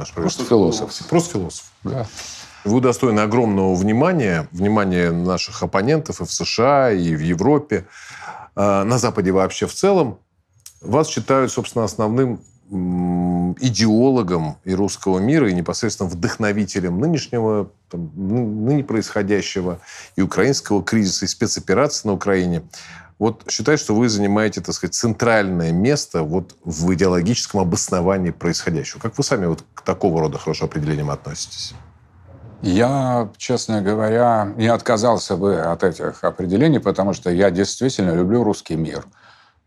наш Просто философ. Просто философ. Да. Вы удостоены огромного внимания, внимания наших оппонентов и в США, и в Европе, э, на Западе вообще в целом. Вас считают, собственно, основным идеологом и русского мира, и непосредственно вдохновителем нынешнего, там, ныне происходящего и украинского кризиса, и спецоперации на Украине. Вот считаю, что вы занимаете, так сказать, центральное место вот в идеологическом обосновании происходящего. Как вы сами вот к такого рода хорошим определениям относитесь? Я, честно говоря, не отказался бы от этих определений, потому что я действительно люблю русский мир –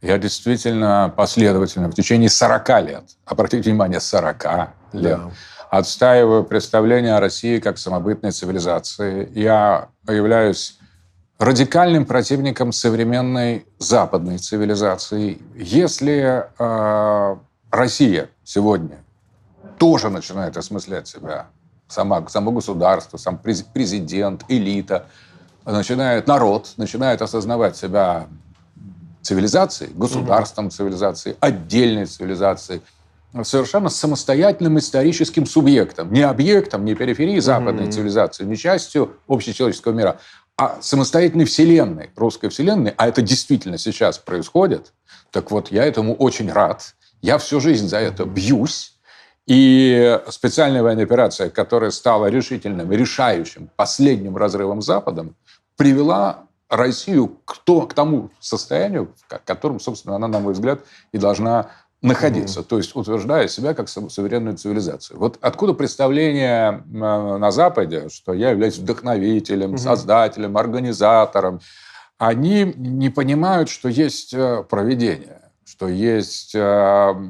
я действительно последовательно в течение 40 лет, обратите внимание, 40 лет, да. отстаиваю представление о России как самобытной цивилизации. Я являюсь радикальным противником современной западной цивилизации. Если э, Россия сегодня тоже начинает осмыслять себя, сама, само государство, сам президент, элита, начинает народ, начинает осознавать себя цивилизации, государством цивилизации, отдельной цивилизации, совершенно самостоятельным историческим субъектом, не объектом, не периферией западной mm-hmm. цивилизации, не частью общечеловеческого мира, а самостоятельной вселенной, русской вселенной, а это действительно сейчас происходит, так вот я этому очень рад. Я всю жизнь за это бьюсь. И специальная военная операция, которая стала решительным, решающим, последним разрывом с Западом, привела Россию к, то, к тому состоянию, в котором, собственно, она, на мой взгляд, и должна находиться, mm-hmm. то есть утверждая себя как суверенную цивилизацию. Вот откуда представление э, на Западе, что я являюсь вдохновителем, mm-hmm. создателем, организатором, они не понимают, что есть э, проведение, что есть э,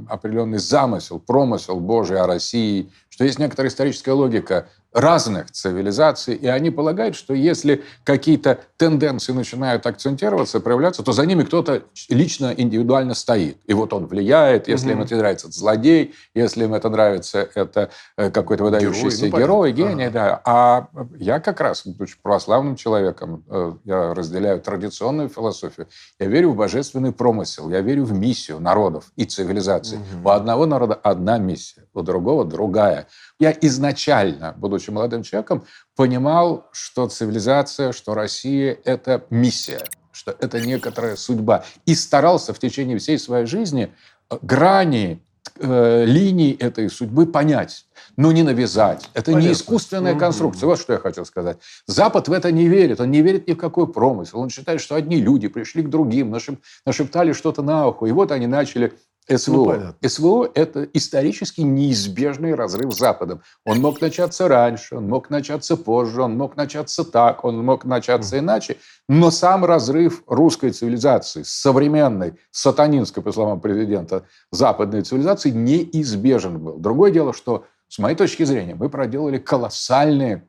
определенный замысел, промысел Божий о России, что есть некоторая историческая логика разных цивилизаций, и они полагают, что если какие-то тенденции начинают акцентироваться, проявляться, то за ними кто-то лично, индивидуально стоит. И вот он влияет, если угу. им это нравится, это злодей, если им это нравится, это э, какой-то выдающийся герой, ну, герой гений. Ага. Да. А я как раз, будучи православным человеком, э, я разделяю традиционную философию, я верю в божественный промысел, я верю в миссию народов и цивилизаций. Угу. У одного народа одна миссия, у другого другая. Я изначально, будучи молодым человеком, понимал, что цивилизация, что Россия – это миссия, что это некоторая судьба. И старался в течение всей своей жизни э, грани, э, линии этой судьбы понять, но не навязать. Это Понятно. не искусственная конструкция. Вот что я хочу сказать. Запад в это не верит. Он не верит ни в какой промысел. Он считает, что одни люди пришли к другим, нашеп, нашептали что-то на ухо, и вот они начали СВО. Ну, СВО – это исторически неизбежный разрыв с Западом. Он мог начаться раньше, он мог начаться позже, он мог начаться так, он мог начаться mm. иначе. Но сам разрыв русской цивилизации современной, сатанинской, по словам президента, западной цивилизации неизбежен был. Другое дело, что, с моей точки зрения, мы проделали колоссальные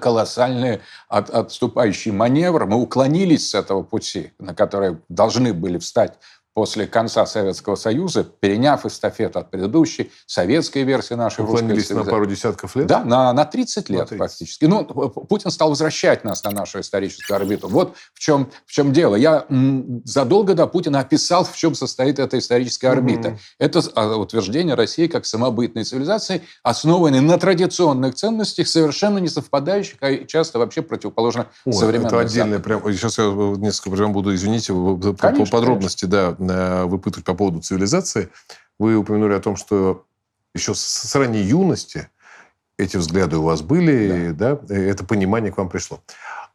колоссальный от, отступающий маневр. Мы уклонились с этого пути, на который должны были встать после конца Советского Союза, переняв эстафету от предыдущей советской версии нашей русской на пару десятков лет? Да, на, на 30 лет на 30. фактически. Ну, Путин стал возвращать нас на нашу историческую орбиту. Вот в чем, в чем дело. Я задолго до Путина описал, в чем состоит эта историческая орбита. Угу. Это а, утверждение России как самобытной цивилизации, основанной на традиционных ценностях, совершенно не совпадающих, а часто вообще противоположно О, современным. Это отдельное прям... Сейчас я несколько прям буду, извините, конечно, по подробности, конечно. да Э, выпытывать по поводу цивилизации. Вы упомянули о том, что еще с ранней юности эти взгляды у вас были, да. да, это понимание к вам пришло.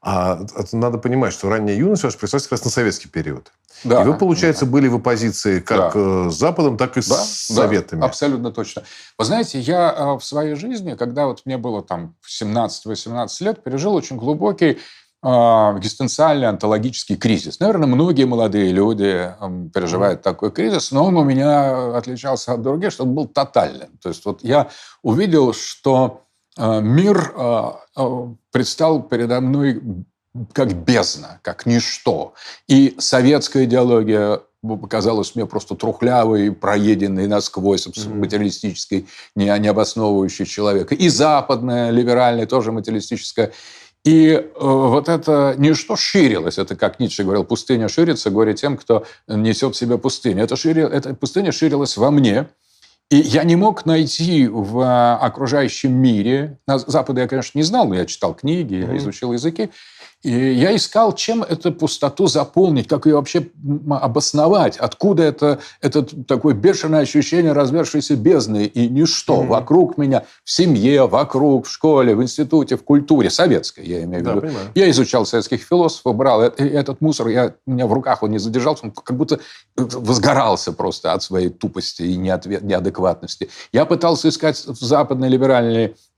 А надо понимать, что ранняя юность ваша пришлась как раз на советский период. Да. И вы, получается, да. были в оппозиции как да. Э, с Западом, так и да. с Советами. Да, абсолютно точно. Вы знаете, я э, в своей жизни, когда вот мне было там 17-18 лет, пережил очень глубокий экзистенциальный онтологический кризис. Наверное, многие молодые люди переживают такой кризис, но он у меня отличался от других, что он был тотальным. То есть вот я увидел, что а, мир а, предстал передо мной как бездна, как ничто. И советская идеология показалась мне просто трухлявой, проеденной насквозь, материалистической, не, не обосновывающей человека. И западная, либеральная, тоже материалистическая. И э, вот это ничто ширилось. Это, как Ницше говорил, пустыня ширится, горе тем, кто несет в себе пустыню. Это, шири... эта пустыня ширилась во мне. И я не мог найти в окружающем мире, на Западе я, конечно, не знал, но я читал книги, mm-hmm. изучил языки, и я искал, чем эту пустоту заполнить, как ее вообще обосновать, откуда это, это такое бешеное ощущение развершейся бездны и ничто mm-hmm. вокруг меня, в семье, вокруг, в школе, в институте, в культуре, советской, я имею в виду. Да, я изучал советских философов, брал этот мусор, я, у меня в руках он не задержался, он как будто возгорался просто от своей тупости и неадекватности. Я пытался искать в западной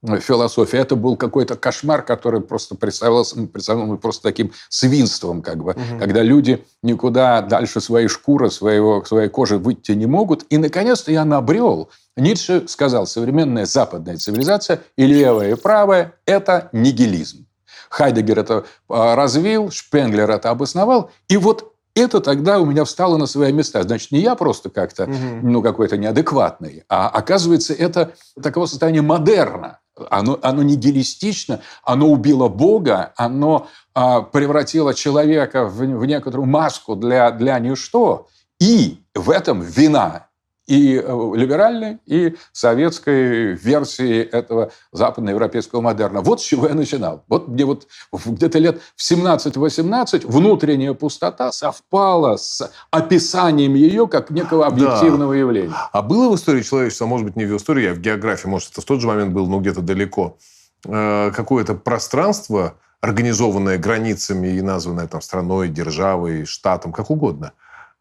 либеральной философии. Это был какой-то кошмар, который просто представлялся, представлялся просто таким свинством, как бы, угу. когда люди никуда дальше своей шкуры, своего, своей кожи выйти не могут. И, наконец-то, я набрел. Ницше сказал, современная западная цивилизация и левая, и правая – это нигилизм. Хайдегер это а, развил, Шпенглер это обосновал. И вот это тогда у меня встало на свои места. Значит, не я просто как-то, угу. ну, какой-то неадекватный, а оказывается, это такого состояния модерна. Оно, оно нигилистично, оно убило Бога, оно а, превратило человека в, в некоторую маску для, для ничто. И в этом вина и э, либеральной, и советской версии этого западноевропейского модерна. Вот с чего я начинал. Вот мне вот где-то лет в 17-18 внутренняя пустота совпала с описанием ее как некого объективного да. явления. А было в истории человечества, может быть, не в истории, а в географии, может, это в тот же момент был, но где-то далеко, э, какое-то пространство, организованное границами и названное там страной, державой, штатом, как угодно,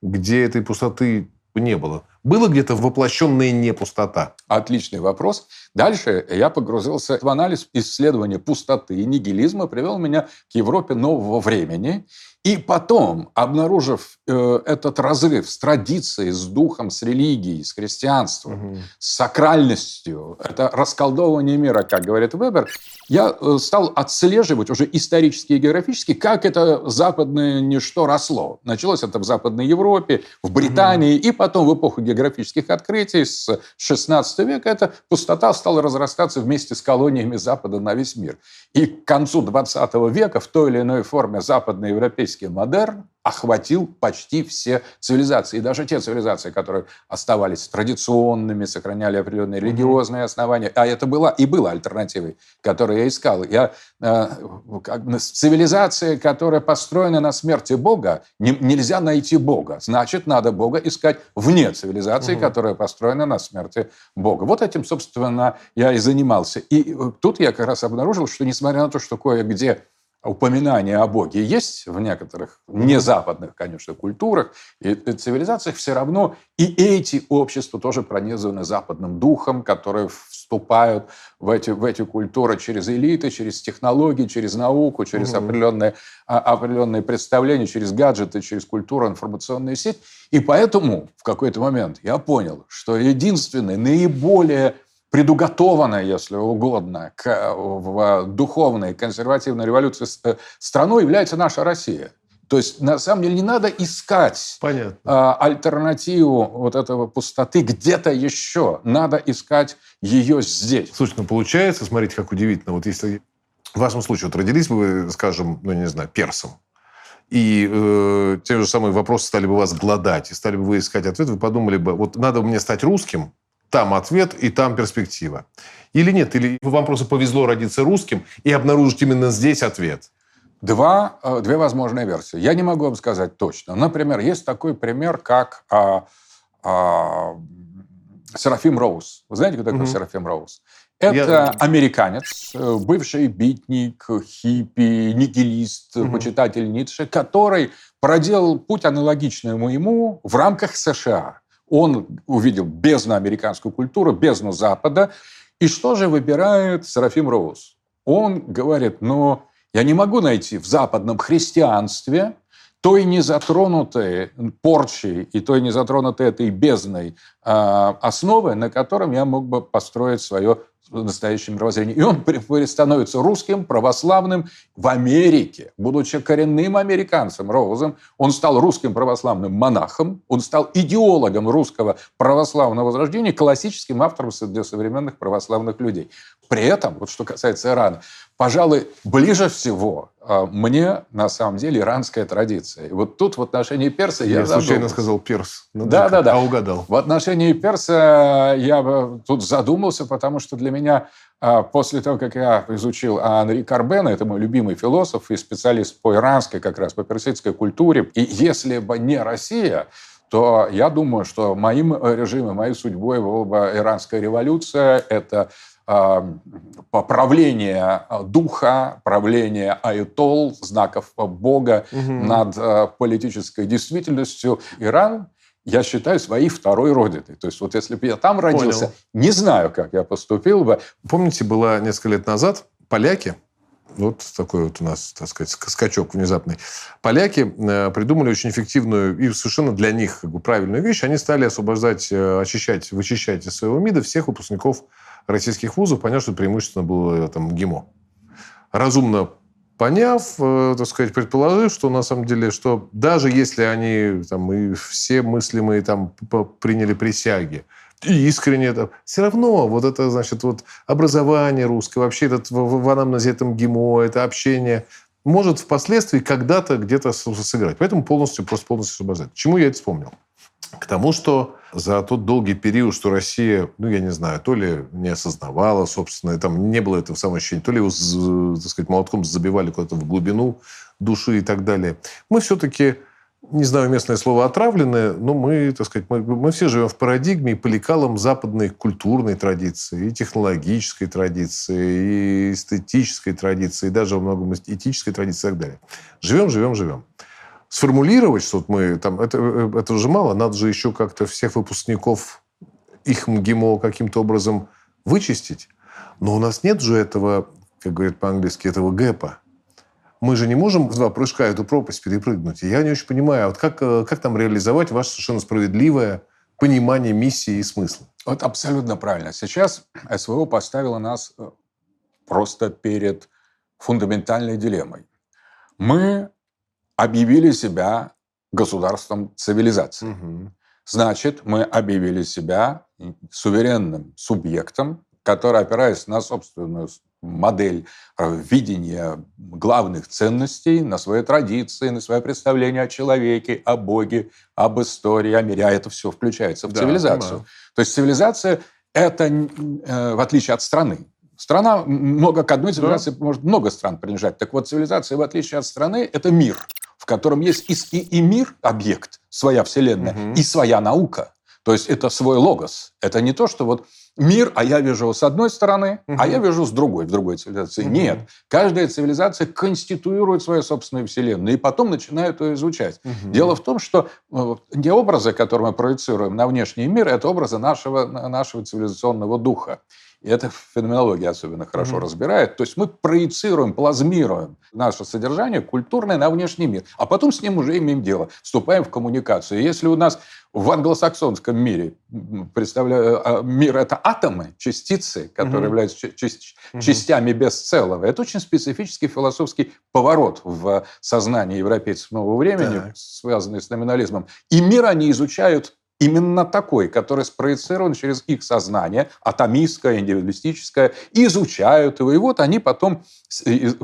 где этой пустоты не было. Было где-то воплощенная не пустота? Отличный вопрос. Дальше я погрузился в анализ исследования пустоты и нигилизма, привел меня к Европе нового времени. И потом, обнаружив э, этот разрыв с традицией, с духом, с религией, с христианством, угу. с сакральностью, это расколдовывание мира, как говорит Вебер, я э, стал отслеживать уже исторически и географически, как это западное ничто росло. Началось это в Западной Европе, в Британии, угу. и потом в эпоху географических открытий с XVI века эта пустота стала разрастаться вместе с колониями Запада на весь мир. И к концу XX века в той или иной форме западноевропейский модерн охватил почти все цивилизации. И даже те цивилизации, которые оставались традиционными, сохраняли определенные религиозные основания. А это была и была альтернативой, которую я искал. Я, э, как, цивилизация, которая построена на смерти Бога, не, нельзя найти Бога. Значит, надо Бога искать вне цивилизации, угу. которая построена на смерти Бога. Вот этим, собственно, я и занимался. И э, тут я как раз обнаружил, что несмотря на то, что кое-где упоминание о Боге есть в некоторых незападных, конечно, культурах и цивилизациях, все равно и эти общества тоже пронизаны западным духом, которые вступают в эти, в эти культуры через элиты, через технологии, через науку, через угу. определенные, а, определенные представления, через гаджеты, через культуру, информационную сеть. И поэтому в какой-то момент я понял, что единственный, наиболее предуготованная, если угодно, к, в духовной консервативной революции э, страной является наша Россия. То есть, на самом деле, не надо искать Понятно. А, альтернативу вот этого пустоты где-то еще. Надо искать ее здесь. Слушай, ну получается, смотрите, как удивительно. Вот если в вашем случае вот родились бы вы, скажем, ну не знаю, персом, и э, те же самые вопросы стали бы вас гладать, и стали бы вы искать ответ, вы подумали бы, вот надо мне стать русским, там ответ и там перспектива. Или нет? Или вам просто повезло родиться русским и обнаружить именно здесь ответ? Два, э, две возможные версии. Я не могу вам сказать точно. Например, есть такой пример, как а, а, Серафим Роуз. Вы знаете, кто такой угу. Серафим Роуз? Это Я... американец, э, бывший битник, хиппи, нигилист, угу. почитатель Ницше, который проделал путь аналогичный моему в рамках США. Он увидел бездну американскую культуру, бездну Запада. И что же выбирает Серафим Роуз? Он говорит, ну, я не могу найти в западном христианстве той не затронутой порчей и той не затронутой этой бездной э, основы, на котором я мог бы построить свое настоящее мировоззрение. И он становится русским, православным в Америке. Будучи коренным американцем Роузом, он стал русским православным монахом, он стал идеологом русского православного возрождения, классическим автором для современных православных людей. При этом, вот что касается Ирана, пожалуй, ближе всего а, мне, на самом деле, иранская традиция. И вот тут в отношении перса я, я случайно сказал перс. Ну, да, да, да. А угадал. В отношении перса я тут задумался, потому что для меня а, после того, как я изучил Анри Карбена, это мой любимый философ и специалист по иранской, как раз по персидской культуре, и если бы не Россия, то я думаю, что моим режимом, моей судьбой была бы иранская революция. Это правление духа, правление айтол, знаков Бога угу. над э, политической действительностью. Иран я считаю своей второй родиной. То есть вот если бы я там родился, Понял. не знаю, как я поступил бы. Помните, было несколько лет назад поляки, вот такой вот у нас, так сказать, скачок внезапный. Поляки э, придумали очень эффективную и совершенно для них как бы, правильную вещь. Они стали освобождать, э, очищать, вычищать из своего МИДа всех выпускников российских вузов, понятно, что преимущественно было там ГИМО. Разумно поняв, э, так сказать, предположив, что на самом деле, что даже если они там и все мыслимые там приняли присяги, и искренне это, все равно вот это, значит, вот образование русское, вообще этот в, в анамнезе этом ГИМО, это общение, может впоследствии когда-то где-то сыграть. Поэтому полностью, просто полностью освобождать. Чему я это вспомнил? К тому, что за тот долгий период, что Россия, ну, я не знаю, то ли не осознавала, собственно, там не было этого самоощущения, то ли его, так сказать, молотком забивали куда-то в глубину души и так далее. Мы все-таки, не знаю местное слово отравленные, но мы, так сказать, мы, мы все живем в парадигме и по лекалам западной культурной традиции, и технологической традиции, и эстетической традиции, и даже во многом этической традиции и так далее. Живем, живем, живем сформулировать, что мы там, это, э, это уже мало, надо же еще как-то всех выпускников их МГИМО каким-то образом вычистить. Но у нас нет же этого, как говорят по-английски, этого гэпа. Мы же не можем в два прыжка эту пропасть перепрыгнуть. И я не очень понимаю, вот как, э, как там реализовать ваше совершенно справедливое понимание миссии и смысла? Вот абсолютно правильно. Сейчас СВО поставило нас э, просто перед фундаментальной дилеммой. Мы объявили себя государством цивилизации. Угу. Значит, мы объявили себя суверенным субъектом, который, опираясь на собственную модель э, видения главных ценностей, на свои традиции, на свое представление о человеке, о Боге, об истории, о мире. А это все включается в да, цивилизацию. Понимаю. То есть цивилизация – это, э, в отличие от страны, Страна много к одной цивилизации да. может много стран принадлежать. Так вот, цивилизация, в отличие от страны, это мир котором есть и, и, и мир, объект, своя вселенная, угу. и своя наука. То есть это свой логос. Это не то, что вот мир, а я вижу с одной стороны, угу. а я вижу с другой, в другой цивилизации. Угу. Нет. Каждая цивилизация конституирует свою собственную вселенную, и потом начинают ее изучать. Угу. Дело в том, что э, те образы, которые мы проецируем на внешний мир, это образы нашего, нашего цивилизационного духа. И это феноменология особенно хорошо mm-hmm. разбирает. То есть мы проецируем, плазмируем наше содержание культурное на внешний мир, а потом с ним уже имеем дело, вступаем в коммуникацию. Если у нас в англосаксонском мире представляю, а, мир это атомы, частицы, которые mm-hmm. являются часть, mm-hmm. частями бесцелого, это очень специфический философский поворот в сознании европейцев нового времени, так. связанный с номинализмом. И мир они изучают именно такой, который спроецирован через их сознание, атомистское, индивидуалистическое, изучают его. И вот они потом,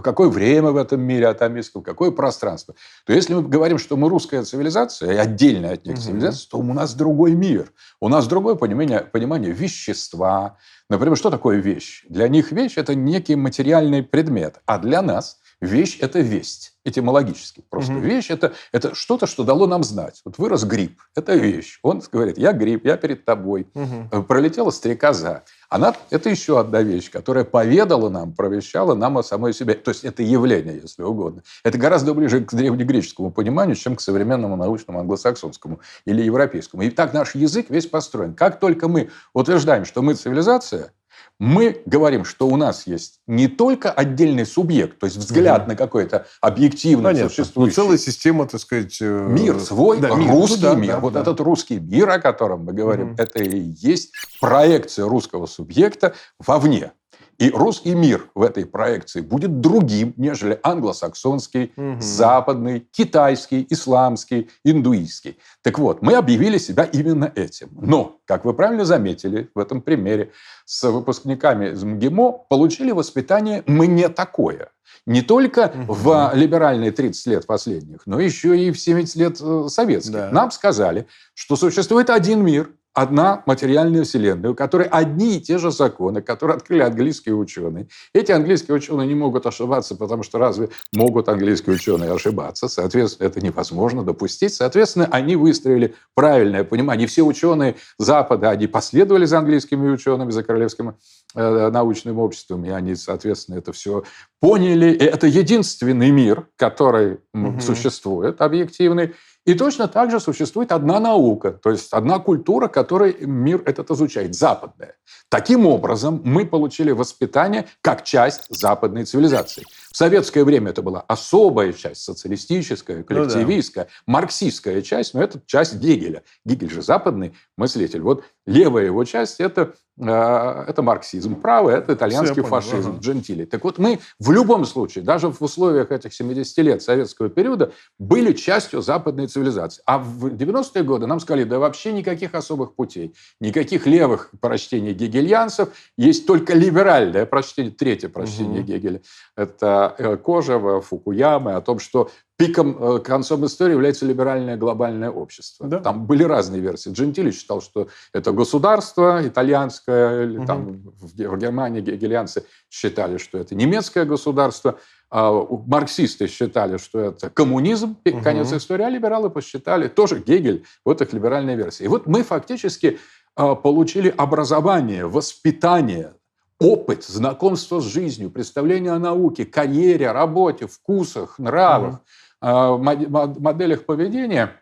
какое время в этом мире атомистском, какое пространство. То если мы говорим, что мы русская цивилизация, и отдельная от них угу. цивилизация, то у нас другой мир. У нас другое понимание, понимание вещества. Например, что такое вещь? Для них вещь – это некий материальный предмет, а для нас – Вещь – это весть, этимологически. Просто угу. вещь это, – это что-то, что дало нам знать. Вот вырос гриб – это вещь. Он говорит, я гриб, я перед тобой. Угу. Пролетела стрекоза. Она – это еще одна вещь, которая поведала нам, провещала нам о самой себе. То есть это явление, если угодно. Это гораздо ближе к древнегреческому пониманию, чем к современному научному англосаксонскому или европейскому. И так наш язык весь построен. Как только мы утверждаем, что мы цивилизация – мы говорим, что у нас есть не только отдельный субъект, то есть взгляд угу. на какой-то объективный Понятно. существующий. Ну, целая система, так сказать... Э, мир свой, да, мир. русский ну, да, мир. Да, вот да. этот русский мир, о котором мы говорим, угу. это и есть проекция русского субъекта вовне. И русский мир в этой проекции будет другим, нежели англосаксонский, угу. западный, китайский, исламский, индуистский. Так вот, мы объявили себя именно этим. Но, как вы правильно заметили в этом примере, с выпускниками из МГИМО получили воспитание «мы не такое». Не только угу. в либеральные 30 лет последних, но еще и в 70 лет э, советских. Да. Нам сказали, что существует один мир, одна материальная вселенная, у которой одни и те же законы, которые открыли английские ученые. Эти английские ученые не могут ошибаться, потому что разве могут английские ученые ошибаться? Соответственно, это невозможно допустить. Соответственно, они выстроили правильное понимание. Все ученые Запада, они последовали за английскими учеными, за королевским э, научным обществом, и они, соответственно, это все поняли. И это единственный мир, который угу. существует, объективный, и точно так же существует одна наука, то есть одна культура, которой мир этот изучает, западная. Таким образом, мы получили воспитание как часть западной цивилизации. В советское время это была особая часть, социалистическая, коллективистская, ну, да. марксистская часть, но это часть Гегеля. Гегель же западный мыслитель. Вот левая его часть это, это марксизм, правая это итальянский Все фашизм, ага. джентили. Так вот мы в любом случае, даже в условиях этих 70 лет советского периода, были частью западной цивилизации. А в 90-е годы нам сказали, да вообще никаких особых путей, никаких левых прочтений гегельянцев, есть только либеральное прочтение, третье прочтение угу. Гегеля. Это Э, Кожева, Фукуямы, о том, что пиком, э, концом истории является либеральное глобальное общество. Да. Там были разные версии. Джентили считал, что это государство итальянское, или угу. там в Германии гегельянцы считали, что это немецкое государство. А марксисты считали, что это коммунизм, угу. конец истории, а либералы посчитали, тоже Гегель, вот их либеральная версия. И вот мы фактически а, получили образование, воспитание опыт, знакомство с жизнью, представление о науке, карьере, работе, вкусах, нравах, mm-hmm. Моделях поведения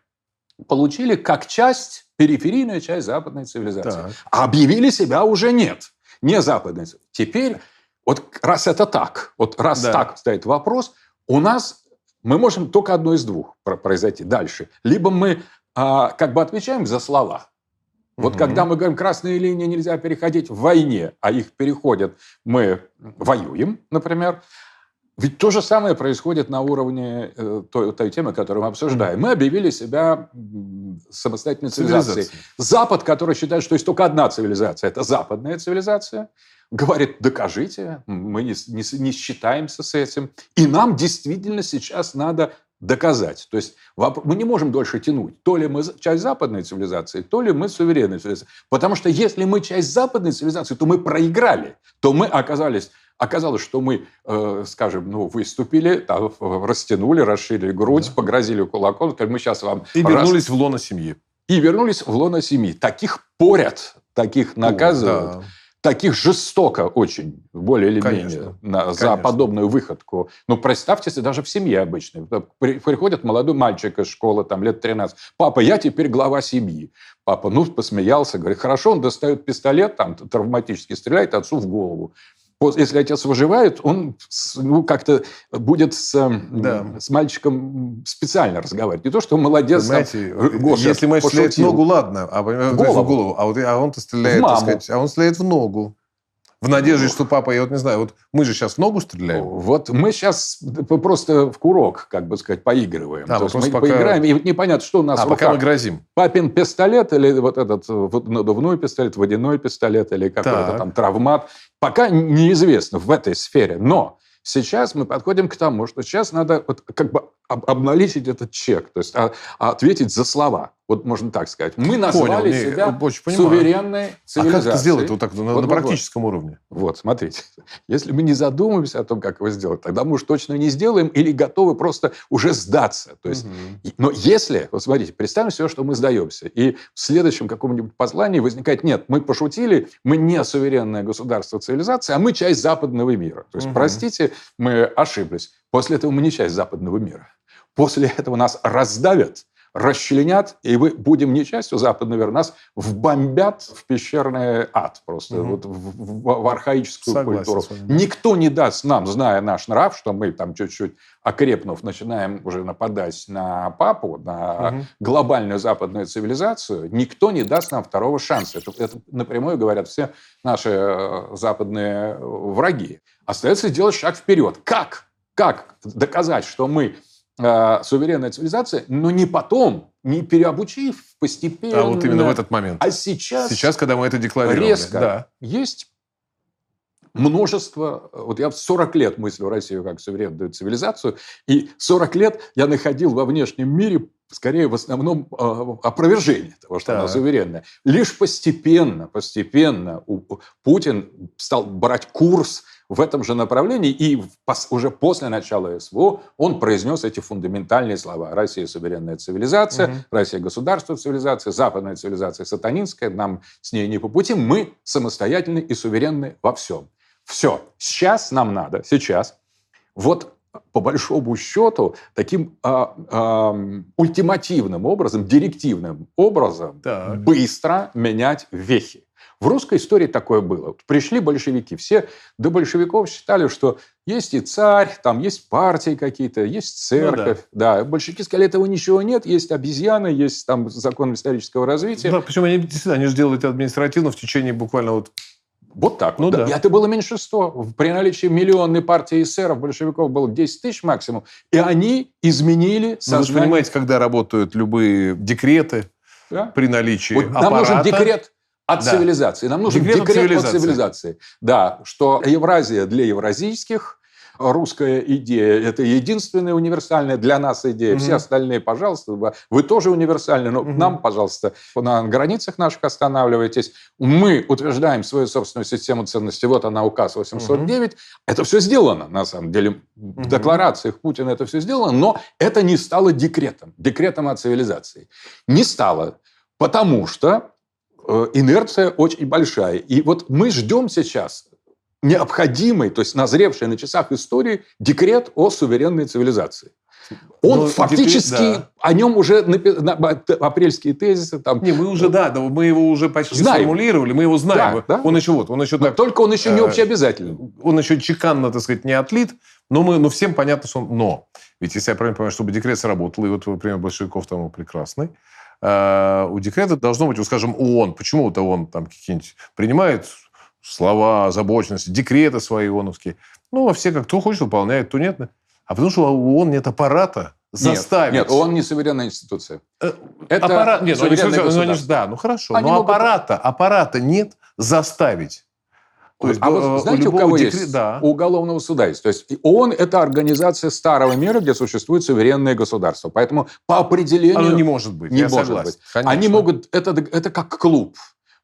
получили как часть, периферийная часть западной цивилизации. Так. А объявили себя уже нет. Не западной. Теперь, вот раз это так, вот раз да. так стоит вопрос, у нас мы можем только одно из двух произойти дальше. Либо мы а, как бы отвечаем за слова, вот угу. когда мы говорим, красные линии нельзя переходить в войне, а их переходят, мы воюем, например, ведь то же самое происходит на уровне э, той, той темы, которую мы обсуждаем. Мы объявили себя самостоятельной цивилизацией. Запад, который считает, что есть только одна цивилизация, это западная цивилизация, говорит, докажите, мы не, не, не считаемся с этим. И нам действительно сейчас надо доказать. То есть мы не можем дольше тянуть. То ли мы часть западной цивилизации, то ли мы суверенная цивилизация. Потому что если мы часть западной цивилизации, то мы проиграли. То мы оказались Оказалось, что мы, э, скажем, ну, выступили, там, растянули, расширили грудь, да. погрозили кулаком, сказали, мы сейчас вам... И вернулись в лоно семьи. И вернулись в лоно семьи. Таких порят, таких наказывают. Да таких жестоко очень, более или Конечно. менее, на, Конечно. за подобную выходку. Ну, представьте себе, даже в семье обычной. Приходит молодой мальчик из школы, там, лет 13. Папа, я теперь глава семьи. Папа, ну, посмеялся, говорит, хорошо, он достает пистолет, там, травматически стреляет отцу в голову если отец выживает, он ну, как-то будет с, да. с мальчиком специально разговаривать. Не то, что молодец. Понимаете, там, Гоша, если мальчик стреляет в ногу, ладно, а, в голову. В голову. А, вот, а он-то стреляет, так сказать, а он стреляет в ногу. В надежде, что папа, я вот не знаю, вот мы же сейчас в ногу стреляем. Вот мы сейчас просто в курок, как бы сказать, поигрываем. А, То есть мы пока... поиграем, и вот непонятно, что у нас А, пока мы грозим. Папин пистолет или вот этот надувной пистолет, водяной пистолет или какой-то там травмат. Пока неизвестно в этой сфере. Но сейчас мы подходим к тому, что сейчас надо вот как бы обналичить этот чек, то есть а, а ответить за слова. Вот можно так сказать. Мы назвали Понял, себя не, очень суверенной цивилизацией. А как это сделать вот так на, вот, на практическом вот. уровне? Вот, смотрите. Если мы не задумываемся о том, как его сделать, тогда мы уж точно не сделаем или готовы просто уже сдаться. То есть, угу. Но если, вот смотрите, представим себе, что мы сдаемся, и в следующем каком-нибудь послании возникает, нет, мы пошутили, мы не суверенное государство цивилизации, а мы часть западного мира. То есть, угу. простите, мы ошиблись. После этого мы не часть западного мира. После этого нас раздавят, расчленят, и мы будем не частью Западного мира, нас вбомбят в пещерный ад просто, угу. вот в, в, в архаическую Согласен культуру. Никто не даст нам, зная наш нрав, что мы там чуть-чуть окрепнув, начинаем уже нападать на папу, на угу. глобальную западную цивилизацию, никто не даст нам второго шанса. Это, это напрямую говорят все наши э, западные враги. Остается сделать шаг вперед. Как? Как доказать, что мы э, суверенная цивилизация, но не потом, не переобучив постепенно. А вот именно в этот момент. А сейчас... Сейчас, когда мы это декларируем. Резко. Да. Есть множество... Вот я 40 лет мыслю Россию как суверенную цивилизацию, и 40 лет я находил во внешнем мире скорее в основном э, опровержение того, что так. она суверенная. Лишь постепенно, постепенно Путин стал брать курс в этом же направлении, и уже после начала СВО он произнес эти фундаментальные слова. Россия – суверенная цивилизация, угу. Россия – государство цивилизация, западная цивилизация – сатанинская, нам с ней не по пути, мы самостоятельны и суверенны во всем. Все. Сейчас нам надо, сейчас, вот по большому счету, таким а, а, ультимативным образом, директивным образом так. быстро менять вехи. В русской истории такое было. Пришли большевики. Все до большевиков считали, что есть и царь, там есть партии какие-то, есть церковь. Ну, да. да. Большевики сказали, этого ничего нет, есть обезьяны, есть там закон исторического развития. Да, причем они действительно они же делают это административно в течение буквально вот вот так. Ну, да. И это было меньшинство. При наличии миллионной партии эсеров, большевиков было 10 тысяч максимум. И они изменили сознание. Ну, вы же понимаете, когда работают любые декреты да? при наличии вот аппарата... Нам нужен декрет от да. цивилизации. Нам нужен декрет, декрет от, цивилизации. от цивилизации. Да, что Евразия для евразийских, русская идея – это единственная универсальная для нас идея. Угу. Все остальные, пожалуйста, вы тоже универсальны, но угу. нам, пожалуйста, на границах наших останавливайтесь. Мы утверждаем свою собственную систему ценностей. Вот она, указ 809. Угу. Это все сделано, на самом деле. В угу. декларациях Путина это все сделано, но это не стало декретом, декретом о цивилизации. Не стало, потому что инерция очень большая. И вот мы ждем сейчас необходимый, то есть назревший на часах истории декрет о суверенной цивилизации. Он Но фактически, да. о нем уже напи... на... апрельские тезисы там. Не, мы уже да, мы его уже почти знаем. сформулировали, мы его знаем. Да, да? Он еще вот, он еще так. Только он еще не э, общеобязательный. Он еще чеканно, так сказать, не отлит. Но мы, но всем понятно, что он. Но ведь если я правильно понимаю, чтобы декрет сработал, и вот например большевиков там прекрасный, э, у декрета должно быть, вот, скажем, ООН. Почему-то он там какие-нибудь принимает слова озабоченности, декреты свои ООНовские. Ну, а все как кто хочет выполняет, то нет. А потому что у ООН нет аппарата заставить. Нет, нет ООН не суверенная институция. Э, Это аппарат, нет, ну, суверенное ну, да, ну хорошо. Они но могут... аппарата, аппарата нет заставить. То есть, а вот э, знаете, у, у кого декрет... есть? Да. У уголовного суда есть. То есть ООН – это организация старого мира, где существует суверенное государство. Поэтому по определению... Оно не может быть, не может согласен. Быть. Они могут... Это, это как клуб.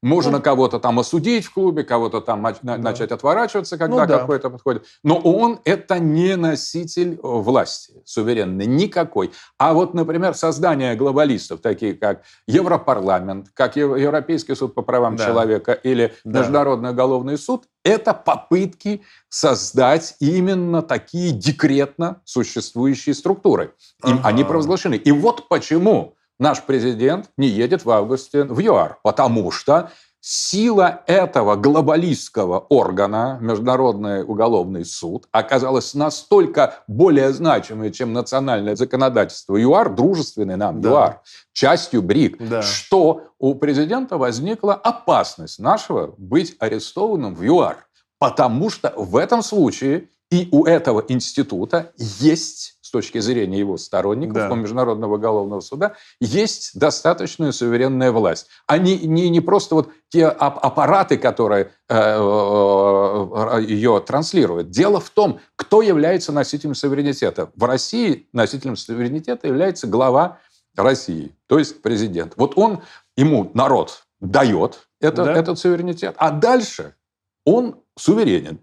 Можно ну, кого-то там осудить в клубе, кого-то там да. начать отворачиваться, когда ну, да. какой-то подходит. Но он это не носитель э, власти суверенной, никакой. А вот, например, создание глобалистов, такие как Европарламент, как Европейский суд по правам да. человека или да. Международный уголовный суд, это попытки создать именно такие декретно существующие структуры. Им ага. они провозглашены. И вот почему наш президент не едет в августе в ЮАР, потому что сила этого глобалистского органа, Международный уголовный суд, оказалась настолько более значимой, чем национальное законодательство ЮАР, дружественный нам да. ЮАР, частью БРИК, да. что у президента возникла опасность нашего быть арестованным в ЮАР. Потому что в этом случае и у этого института есть с точки зрения его сторонников, да. у Международного уголовного суда, есть достаточная суверенная власть. Они не, не просто вот те аппараты, которые э, э, ее транслируют. Дело в том, кто является носителем суверенитета. В России носителем суверенитета является глава России, то есть президент. Вот он, ему народ дает это, да. этот суверенитет, а дальше он суверенен.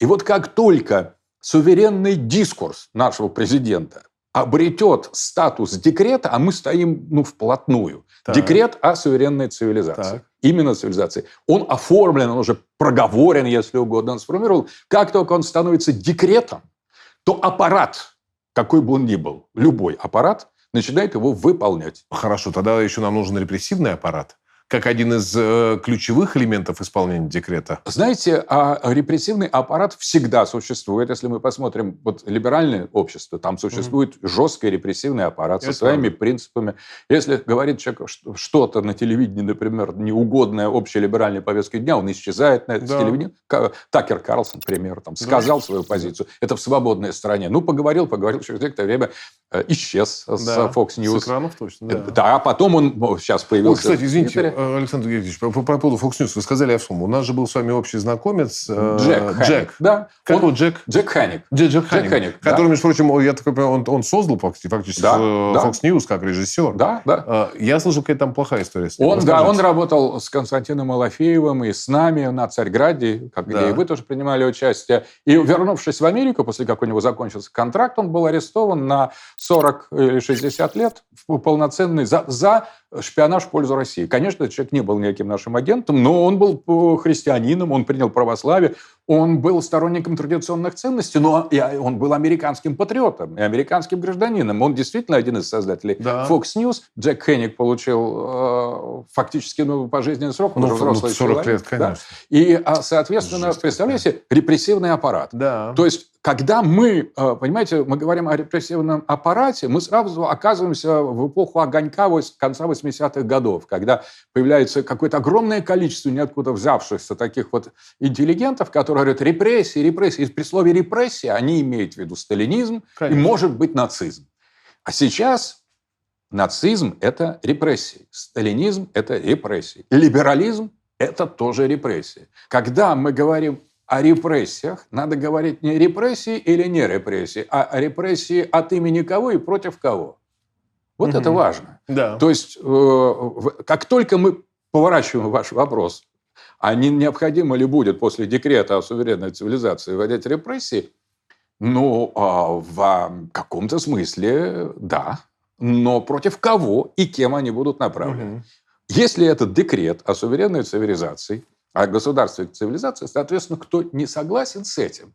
И вот как только суверенный дискурс нашего президента обретет статус декрета, а мы стоим ну, вплотную. Так. Декрет о суверенной цивилизации. Так. Именно цивилизации. Он оформлен, он уже проговорен, если угодно, он сформировал. Как только он становится декретом, то аппарат, какой бы он ни был, любой аппарат, начинает его выполнять. Хорошо, тогда еще нам нужен репрессивный аппарат как один из э, ключевых элементов исполнения декрета? Знаете, а репрессивный аппарат всегда существует. Если мы посмотрим вот либеральное общество, там существует mm-hmm. жесткий репрессивный аппарат Это со своими правда. принципами. Если говорит человек что-то на телевидении, например, неугодное общей либеральной повестке дня, он исчезает на это да. телевидении. Такер Карлсон, например, там, сказал да. свою позицию. Это в свободной стране. Ну, по-говорил, поговорил, через некоторое время исчез да. с Fox News. С экранов точно, да. Да, а потом он сейчас появился... Ой, кстати, извините, Э, Александр Георгиевич, по, по поводу Fox News, вы сказали о сумму. У нас же был с вами общий знакомец э, Джек. Джек. Да. Как он, Джек? Джек Ханик. Джек, Джек Ханик. Джек Ханик который, да. между прочим, я такой он, он создал фактически да, Fox да. News как режиссер. Да, да. Э, я слышал, какая там плохая история с ним. Он, да, он работал с Константином Малафеевым и с нами на Царьграде, как, да. где и вы тоже принимали участие. И вернувшись в Америку, после как у него закончился контракт, он был арестован на 40 или 60 лет полноценный за, за шпионаж в пользу России. Конечно, этот человек не был никаким нашим агентом, но он был э, христианином, он принял православие, он был сторонником традиционных ценностей, но он был американским патриотом и американским гражданином. Он действительно один из создателей да. Fox News. Джек Хенник получил э, фактически ну, пожизненный срок, он ну, уже взрослый 40 человек. лет, конечно. Да? И, а, соответственно, Жестко, представляете, репрессивный аппарат. Да. То есть когда мы, э, понимаете, мы говорим о репрессивном аппарате, мы сразу оказываемся в эпоху огонька конца 80-х годов, когда появляется какое-то огромное количество ниоткуда взявшихся таких вот интеллигентов, которые говорят репрессии, репрессии. И при слове репрессия они имеют в виду сталинизм Конечно. и, может быть, нацизм. А сейчас нацизм – это репрессии, сталинизм – это репрессии, либерализм – это тоже репрессии. Когда мы говорим о репрессиях, надо говорить не репрессии или не репрессии, а о репрессии от имени кого и против кого. Вот угу. это важно. Да. То есть, э, как только мы поворачиваем ваш вопрос, а не необходимо ли будет после декрета о суверенной цивилизации вводить репрессии, ну, а в каком-то смысле да. Но против кого и кем они будут направлены? Угу. Если этот декрет о суверенной цивилизации – о государстве цивилизации, соответственно, кто не согласен с этим,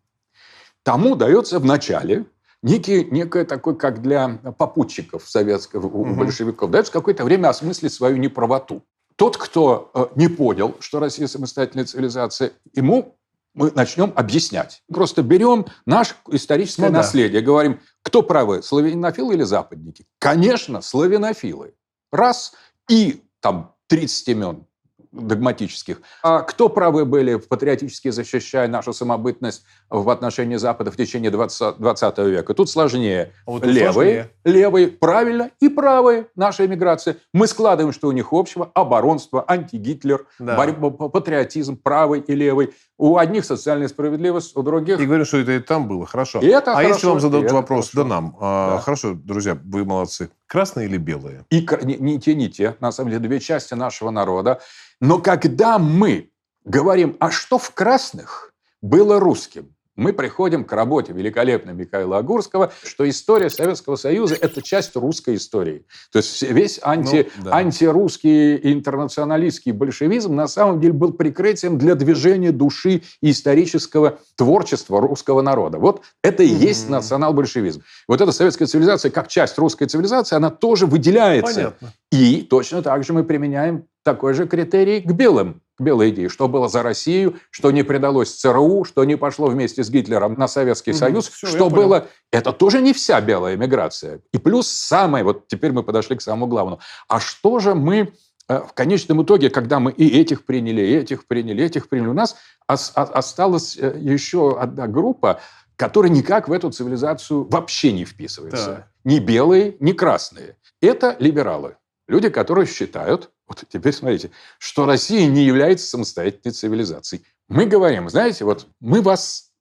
тому дается в начале некий, некое такое, как для попутчиков советского, у угу. большевиков, дается какое-то время осмыслить свою неправоту. Тот, кто э, не понял, что Россия самостоятельная цивилизация, ему мы начнем объяснять. Просто берем наше историческое ну, наследие, да. говорим, кто правы, славянофилы или западники? Конечно, славянофилы. Раз, и там 30 имен догматических. А кто правы были патриотически защищая нашу самобытность в отношении Запада в течение 20, 20 века? Тут сложнее. А вот левые, сложнее. левые, правильно, и правые наша эмиграция. Мы складываем, что у них общего. Оборонство, антигитлер, да. борьба, патриотизм, правый и левый. У одних социальная справедливость, у других... И говорю, что это и там было. Хорошо. И это а хорошо, если вам зададут вопрос, хорошо. да нам. А, да. Хорошо, друзья, вы молодцы. Красные или белые? И не, те, не те. На самом деле, две части нашего народа. Но когда мы говорим, а что в красных было русским, мы приходим к работе великолепной Михаила Агурского, что история Советского Союза – это часть русской истории. То есть весь анти, ну, да. антирусский интернационалистский большевизм на самом деле был прикрытием для движения души и исторического творчества русского народа. Вот это и mm-hmm. есть национал-большевизм. Вот эта советская цивилизация, как часть русской цивилизации, она тоже выделяется. Понятно. И точно так же мы применяем такой же критерий к белым белой идеи, что было за Россию, что не предалось ЦРУ, что не пошло вместе с Гитлером на Советский угу, Союз, все, что было... Это тоже не вся белая миграция. И плюс самое, вот теперь мы подошли к самому главному. А что же мы э, в конечном итоге, когда мы и этих приняли, и этих приняли, и этих приняли, у нас осталась э, еще одна группа, которая никак в эту цивилизацию вообще не вписывается. Да. Ни белые, ни красные. Это либералы. Люди, которые считают, вот теперь смотрите, что Россия не является самостоятельной цивилизацией. Мы говорим, знаете, вот мы вас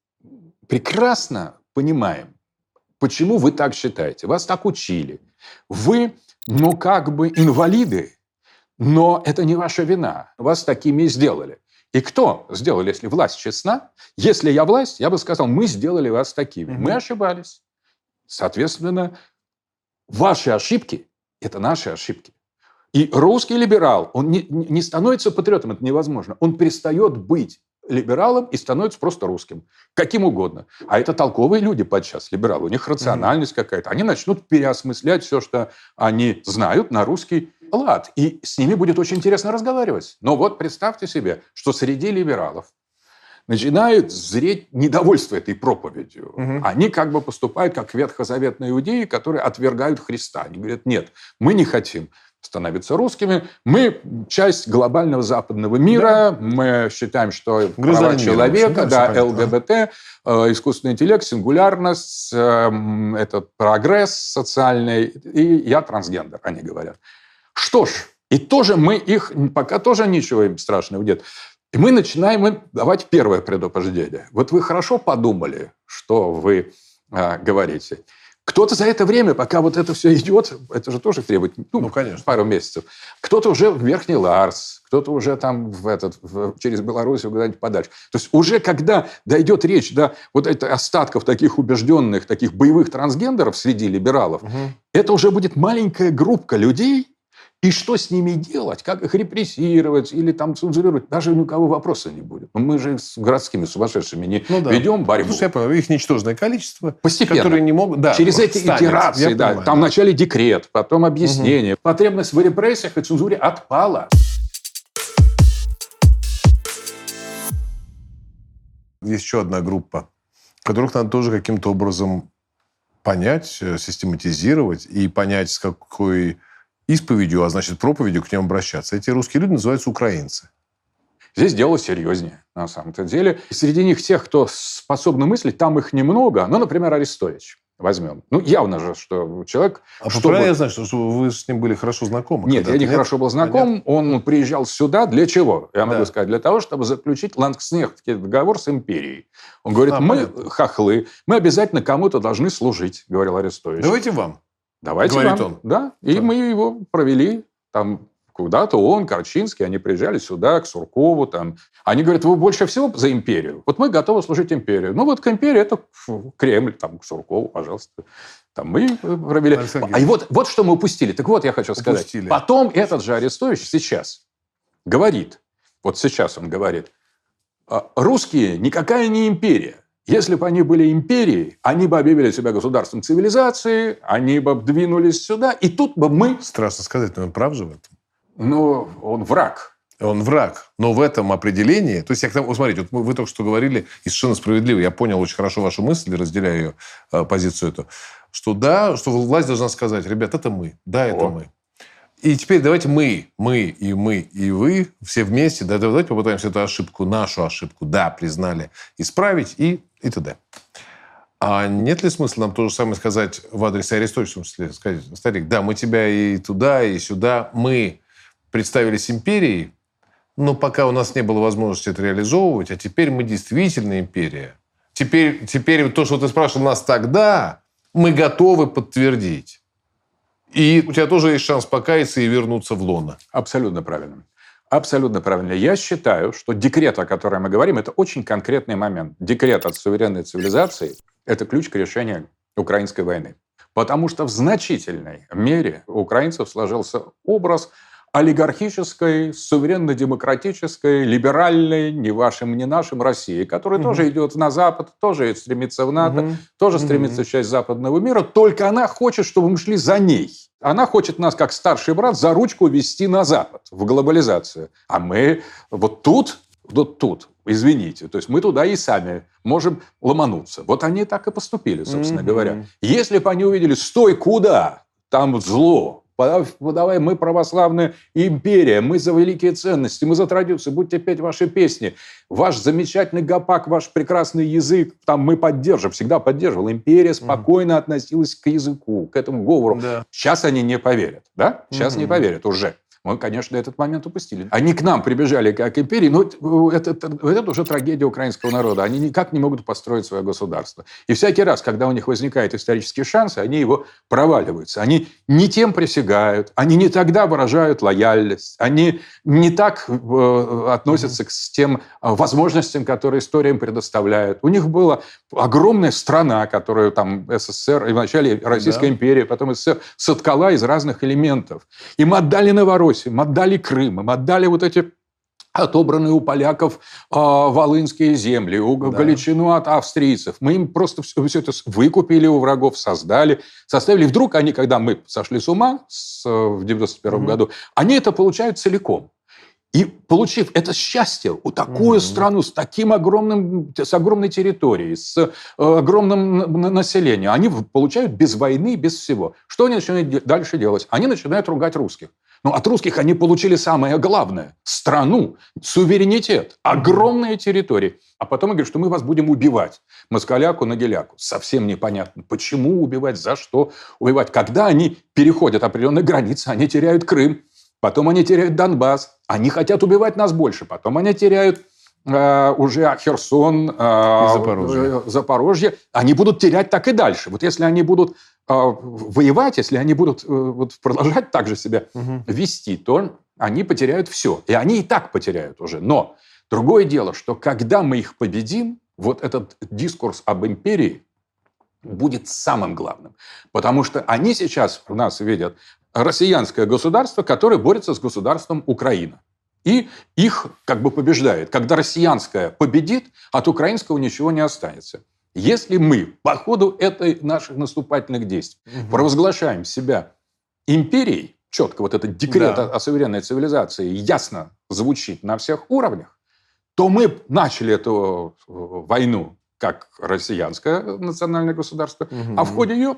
прекрасно понимаем, почему вы так считаете. Вас так учили. Вы, ну, как бы инвалиды, но это не ваша вина. Вас такими сделали. И кто сделал, если власть честна? Если я власть, я бы сказал, мы сделали вас такими. Мы ошибались. Соответственно, ваши ошибки – это наши ошибки. И русский либерал, он не, не становится патриотом, это невозможно. Он перестает быть либералом и становится просто русским. Каким угодно. А это толковые люди подчас, либералы. У них рациональность mm-hmm. какая-то. Они начнут переосмыслять все, что они знают на русский лад. И с ними будет очень интересно разговаривать. Но вот представьте себе, что среди либералов начинают зреть недовольство этой проповедью. Угу. Они как бы поступают как ветхозаветные иудеи, которые отвергают Христа. Они говорят, нет, мы не хотим становиться русскими. Мы часть глобального западного мира. Да. Мы считаем, что права человека, да, ЛГБТ, э, искусственный интеллект, сингулярность, э, этот прогресс социальный. И я трансгендер, они говорят. Что ж, и тоже мы их, пока тоже ничего им страшного нет. И мы начинаем им давать первое предупреждение. Вот вы хорошо подумали, что вы э, говорите. Кто-то за это время, пока вот это все идет, это же тоже требует ну, ну, конечно. пару месяцев, кто-то уже в Верхний Ларс, кто-то уже там в этот, в, через Белоруссию куда-нибудь подальше. То есть уже когда дойдет речь до вот это остатков таких убежденных, таких боевых трансгендеров среди либералов, угу. это уже будет маленькая группа людей, и что с ними делать? Как их репрессировать или там цензурировать? Даже ни у кого вопроса не будет. Но мы же с городскими сумасшедшими не ну, да. ведем борьбу. Слушай, я понимаю, их ничтожное количество. Постепенно. Которые не могут... Да, Через эти станет. итерации, да. Понимаю, там да. вначале декрет, потом объяснение. Угу. Потребность в репрессиях и цензуре отпала. Есть еще одна группа, которых надо тоже каким-то образом понять, э, систематизировать и понять, с какой исповедью, а значит проповедью к ним обращаться. Эти русские люди называются украинцы. Здесь дело серьезнее, на самом-то деле. среди них тех, кто способны мыслить, там их немного. Ну, например, Арестович возьмем. Ну, явно же, что человек... А чтобы... я знаю, что вы с ним были хорошо знакомы? Нет, я не нет? хорошо был знаком. Понятно. Он приезжал сюда для чего? Я могу да. сказать, для того, чтобы заключить Лангснехтский договор с империей. Он говорит, а, мы понятно. хохлы, мы обязательно кому-то должны служить, говорил Арестович. Давайте вам. Давайте Говорит вам. он. Да. И да. мы его провели там куда-то, он, Корчинский, они приезжали сюда, к Суркову. Там. Они говорят, вы больше всего за империю. Вот мы готовы служить империю. Ну вот к империи это Кремль, там, к Суркову, пожалуйста. Там мы провели. Александр а и вот, вот что мы упустили. Так вот, я хочу сказать. Упустили. Потом этот же Арестович сейчас говорит, вот сейчас он говорит, «А русские никакая не империя. Если бы они были империей, они бы объявили себя государством цивилизации, они бы двинулись сюда, и тут бы мы... Страшно сказать, но он прав же в этом. Ну, он враг. Он враг. Но в этом определении... То есть, я к тому... Смотрите, вот вы только что говорили, и совершенно справедливо, я понял очень хорошо вашу мысль, разделяю ее э, позицию эту, что да, что власть должна сказать, ребят, это мы. Да, это О. мы. И теперь давайте мы, мы и мы и вы все вместе, да, давайте попытаемся эту ошибку, нашу ошибку, да, признали, исправить и, и т.д. А нет ли смысла нам то же самое сказать в адрес смысле, сказать, старик, да, мы тебя и туда, и сюда, мы представились империей, но пока у нас не было возможности это реализовывать, а теперь мы действительно империя. Теперь, теперь то, что ты спрашивал нас тогда, мы готовы подтвердить. И у тебя тоже есть шанс покаяться и вернуться в лоно. Абсолютно правильно. Абсолютно правильно. Я считаю, что декрет, о котором мы говорим, это очень конкретный момент. Декрет от суверенной цивилизации – это ключ к решению украинской войны. Потому что в значительной мере у украинцев сложился образ олигархической, суверенно-демократической, либеральной, не вашим, не нашим России, которая угу. тоже идет на Запад, тоже стремится в НАТО, угу. тоже угу. стремится в часть западного мира, только она хочет, чтобы мы шли за ней. Она хочет нас, как старший брат, за ручку вести на Запад, в глобализацию. А мы вот тут, вот тут, извините, то есть мы туда и сами можем ломануться. Вот они так и поступили, собственно mm говоря. Если бы они увидели, стой, куда? Там зло, Давай, мы православная империя, мы за великие ценности, мы за традицию, будьте петь ваши песни. Ваш замечательный гопак, ваш прекрасный язык, там мы поддержим, всегда поддерживал. Империя спокойно mm-hmm. относилась к языку, к этому говору. Да. Сейчас они не поверят, да? Сейчас mm-hmm. не поверят уже. Мы, конечно, этот момент упустили. Они к нам прибежали как империи, но это, это, это уже трагедия украинского народа. Они никак не могут построить свое государство. И всякий раз, когда у них возникают исторические шансы, они его проваливаются. Они не тем присягают, они не тогда выражают лояльность, они не так э, относятся к тем э, возможностям, которые история им предоставляет. У них была огромная страна, которую там СССР, и вначале Российская да. империя, потом СССР, соткала из разных элементов. Им отдали Новороссию, им отдали Крым, им отдали вот эти отобранные у поляков э, волынские земли, у да. Галичину от австрийцев. Мы им просто все, все это выкупили у врагов, создали, составили. И вдруг они, когда мы сошли с ума с, в 91 угу. году, они это получают целиком. И получив это счастье, у такую mm-hmm. страну с таким огромным, с огромной территорией, с э, огромным населением, они получают без войны, без всего. Что они начинают дальше делать? Они начинают ругать русских. Но от русских они получили самое главное – страну, суверенитет, огромные территории. А потом говорят, что мы вас будем убивать. Москаляку на геляку. Совсем непонятно, почему убивать, за что убивать. Когда они переходят определенные границы, они теряют Крым, потом они теряют Донбасс, они хотят убивать нас больше, потом они теряют э, уже Херсон, э, Запорожье. Э, Запорожье, они будут терять так и дальше. Вот если они будут воевать, если они будут э, вот, продолжать так же себя угу. вести, то они потеряют все. И они и так потеряют уже. Но другое дело, что когда мы их победим, вот этот дискурс об империи будет самым главным. Потому что они сейчас в нас видят россиянское государство, которое борется с государством Украина. И их как бы побеждает. Когда россиянское победит, от украинского ничего не останется. Если мы по ходу этой наших наступательных действий угу. провозглашаем себя империей, четко вот этот декрет да. о, о суверенной цивилизации ясно звучит на всех уровнях, то мы начали эту э, войну как россиянское национальное государство, угу. а в ходе ее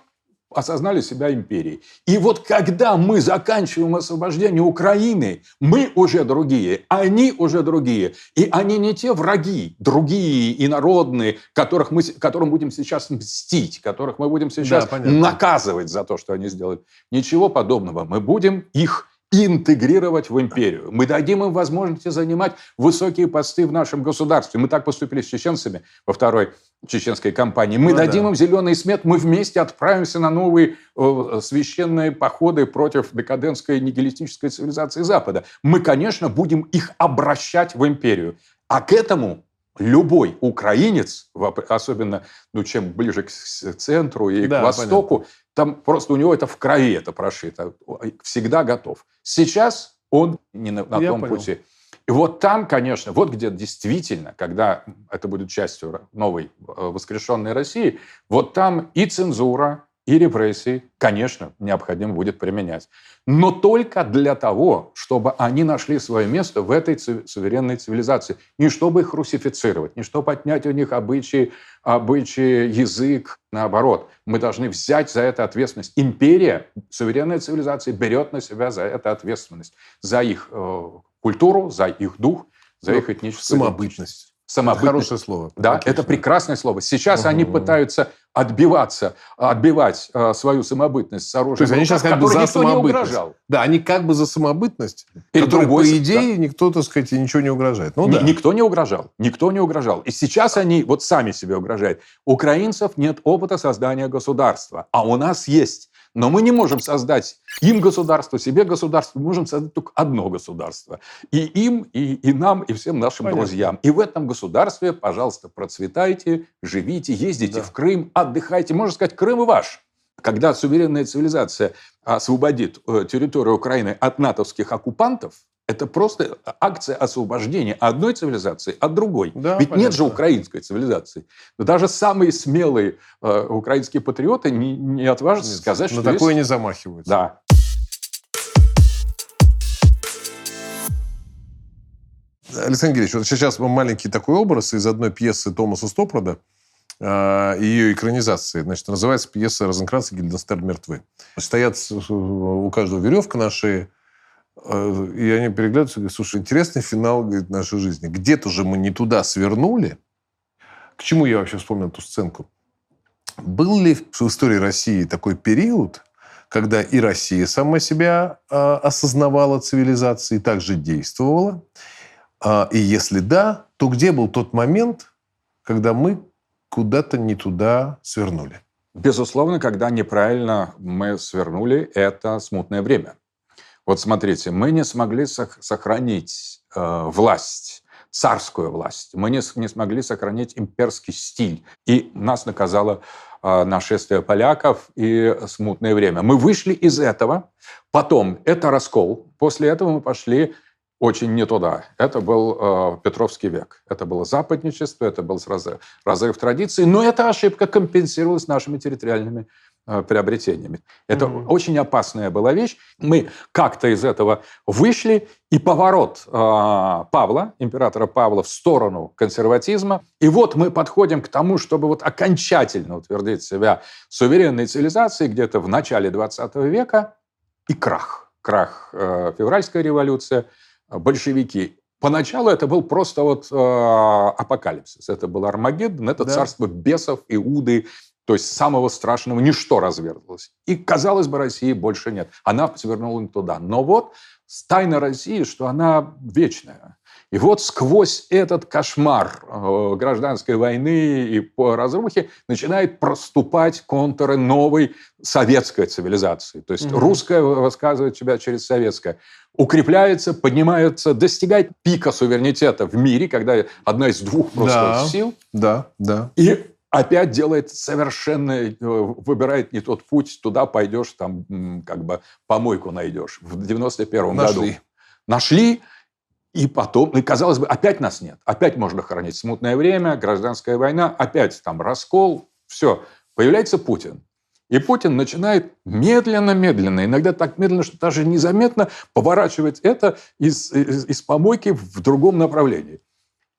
осознали себя империей. И вот когда мы заканчиваем освобождение Украины, мы уже другие, они уже другие. И они не те враги, другие инородные, которых мы, которым будем сейчас мстить, которых мы будем сейчас да, наказывать за то, что они сделают. Ничего подобного. Мы будем их интегрировать в империю. Мы дадим им возможности занимать высокие посты в нашем государстве. Мы так поступили с чеченцами во второй чеченской кампании. Мы ну, дадим да. им зеленый смет, мы вместе отправимся на новые э, священные походы против декадентской нигилистической цивилизации Запада. Мы, конечно, будем их обращать в империю. А к этому любой украинец, особенно ну, чем ближе к центру и да, к востоку, понятно. Там просто у него это в крови это прошито, всегда готов. Сейчас он не на, на том понял. пути. И вот там, конечно, вот где действительно, когда это будет частью новой э, воскрешенной России, вот там и цензура, и репрессии, конечно, необходимо будет применять. Но только для того, чтобы они нашли свое место в этой суверенной цивилизации. Не чтобы их русифицировать, не чтобы отнять у них обычаи, обычаи, язык. Наоборот, мы должны взять за это ответственность. Империя, суверенная цивилизация берет на себя за это ответственность. За их э, культуру, за их дух, за ну, их этническую самобытность самобытность. Хорошее слово. Да, Отлично. это прекрасное слово. Сейчас угу. они пытаются отбиваться, отбивать э, свою самобытность с оружием. То есть они сейчас как бы за самобытность. Да, они как бы за самобытность, Перед которой, другой, по идее, да. никто, так сказать, ничего не угрожает. Ну, Н- да. Никто не угрожал. Никто не угрожал. И сейчас они вот сами себе угрожают. Украинцев нет опыта создания государства, а у нас есть. Но мы не можем создать им государство, себе государство. Мы можем создать только одно государство. И им, и, и нам, и всем нашим Понятно. друзьям. И в этом государстве, пожалуйста, процветайте, живите, ездите да. в Крым, отдыхайте. Можно сказать, Крым ваш. Когда суверенная цивилизация освободит э, территорию Украины от натовских оккупантов, это просто акция освобождения одной цивилизации от другой. Да, Ведь понятно. нет же украинской цивилизации. Но даже самые смелые э, украинские патриоты не, не отважатся нет, сказать, что... На такое есть... не замахиваются. Да. Александр Георгиевич, вот сейчас маленький такой образ из одной пьесы Томаса Стопрода, э, ее экранизации. Значит, называется пьеса «Розенкранц и Гильденстерн мертвы». Стоят у каждого веревка на шее, и они переглядываются и говорят, слушай, интересный финал говорит, нашей жизни. Где-то же мы не туда свернули. К чему я вообще вспомнил эту сценку? Был ли в истории России такой период, когда и Россия сама себя э, осознавала цивилизацией, также действовала? Э, и если да, то где был тот момент, когда мы куда-то не туда свернули? Безусловно, когда неправильно мы свернули, это смутное время. Вот смотрите, мы не смогли сохранить э, власть, царскую власть. Мы не, не смогли сохранить имперский стиль. И нас наказало э, нашествие поляков и смутное время. Мы вышли из этого. Потом это раскол. После этого мы пошли очень не туда. Это был э, Петровский век. Это было западничество, это был разрыв, разрыв традиций, но эта ошибка компенсировалась нашими территориальными приобретениями. Это mm-hmm. очень опасная была вещь. Мы как-то из этого вышли, и поворот э, Павла, императора Павла, в сторону консерватизма. И вот мы подходим к тому, чтобы вот окончательно утвердить себя суверенной цивилизацией где-то в начале 20 века, и крах. Крах э, февральская революция – большевики. Поначалу это был просто вот э, апокалипсис. Это был Армагеддон, это да. царство бесов, Иуды, то есть самого страшного ничто разверзлось. И, казалось бы, России больше нет. Она свернула туда. Но вот тайна России, что она вечная. И вот сквозь этот кошмар э, гражданской войны и по разрухе начинает проступать контуры новой советской цивилизации. То есть угу. русская высказывает себя через советское. Укрепляется, поднимается, достигает пика суверенитета в мире, когда одна из двух просто да, сил. Да, да. И опять делает совершенно, э, выбирает не тот путь, туда пойдешь, там как бы помойку найдешь. В 91-м году. Нашли. И потом, ну и казалось бы, опять нас нет. Опять можно хранить смутное время, гражданская война, опять там раскол, все. Появляется Путин. И Путин начинает медленно-медленно, иногда так медленно, что даже незаметно поворачивать это из, из, из помойки в другом направлении.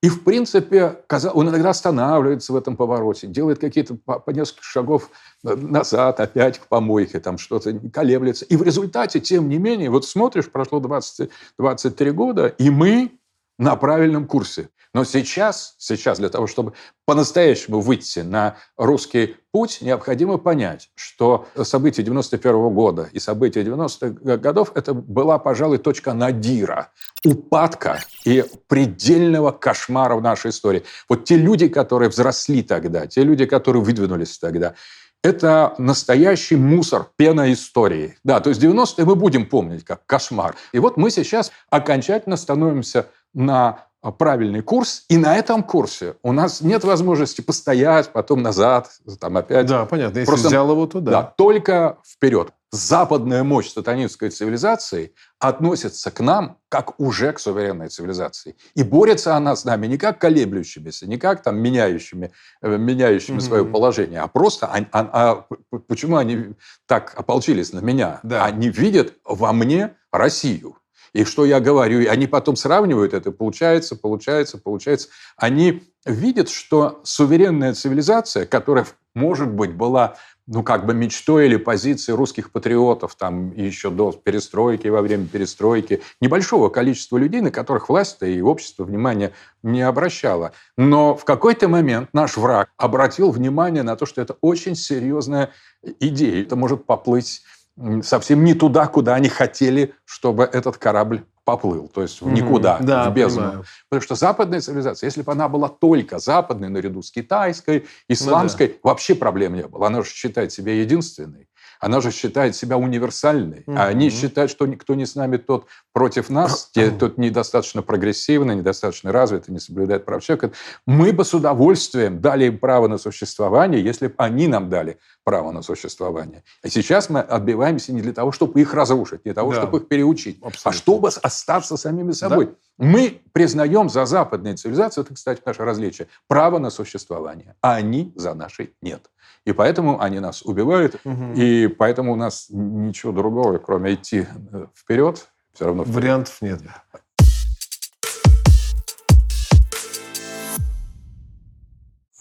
И, в принципе, он иногда останавливается в этом повороте, делает какие-то по несколько шагов назад, опять к помойке, там что-то колеблется. И в результате, тем не менее, вот смотришь, прошло 20, 23 года, и мы на правильном курсе. Но сейчас, сейчас для того, чтобы по-настоящему выйти на русский путь, необходимо понять, что события 91 года и события 90-х годов – это была, пожалуй, точка надира, упадка и предельного кошмара в нашей истории. Вот те люди, которые взросли тогда, те люди, которые выдвинулись тогда, это настоящий мусор, пена истории. Да, то есть 90-е мы будем помнить как кошмар. И вот мы сейчас окончательно становимся на правильный курс, и на этом курсе у нас нет возможности постоять, потом назад, там опять. Да, понятно. Если Просто, взял его туда. Да, только вперед. Западная мощь сатанинской цивилизации относится к нам как уже к суверенной цивилизации. И борется она с нами не как колеблющимися, не как там меняющими, э, меняющими mm-hmm. свое положение, а просто а, а, а, почему они так ополчились на меня? Да. Они видят во мне Россию. И что я говорю, и они потом сравнивают это, получается, получается, получается. Они видят, что суверенная цивилизация, которая, может быть, была ну, как бы мечтой или позицией русских патриотов там еще до перестройки, во время перестройки, небольшого количества людей, на которых власть и общество внимания не обращало. Но в какой-то момент наш враг обратил внимание на то, что это очень серьезная идея. Это может поплыть совсем не туда, куда они хотели, чтобы этот корабль поплыл, то есть в никуда, mm-hmm. да, в бездну. Понимаю. Потому что западная цивилизация, если бы она была только западной, наряду с китайской, исламской, ну, да. вообще проблем не было. Она же считает себя единственной. Она же считает себя универсальной. Mm-hmm. А они считают, что никто не с нами, тот против нас, те, тот недостаточно прогрессивный, недостаточно развитый, не соблюдает прав человека. Мы бы с удовольствием дали им право на существование, если бы они нам дали право на существование. А сейчас мы отбиваемся не для того, чтобы их разрушить, не для того, да. чтобы их переучить, а Абсолютно. а чтобы остаться самими собой. Да. Мы признаем за западной цивилизацией, это, кстати, наше различие, право на существование, а они за нашей нет. И поэтому они нас убивают, угу. и поэтому у нас ничего другого, кроме идти э, вперед, все равно вперед. Вариантов нет.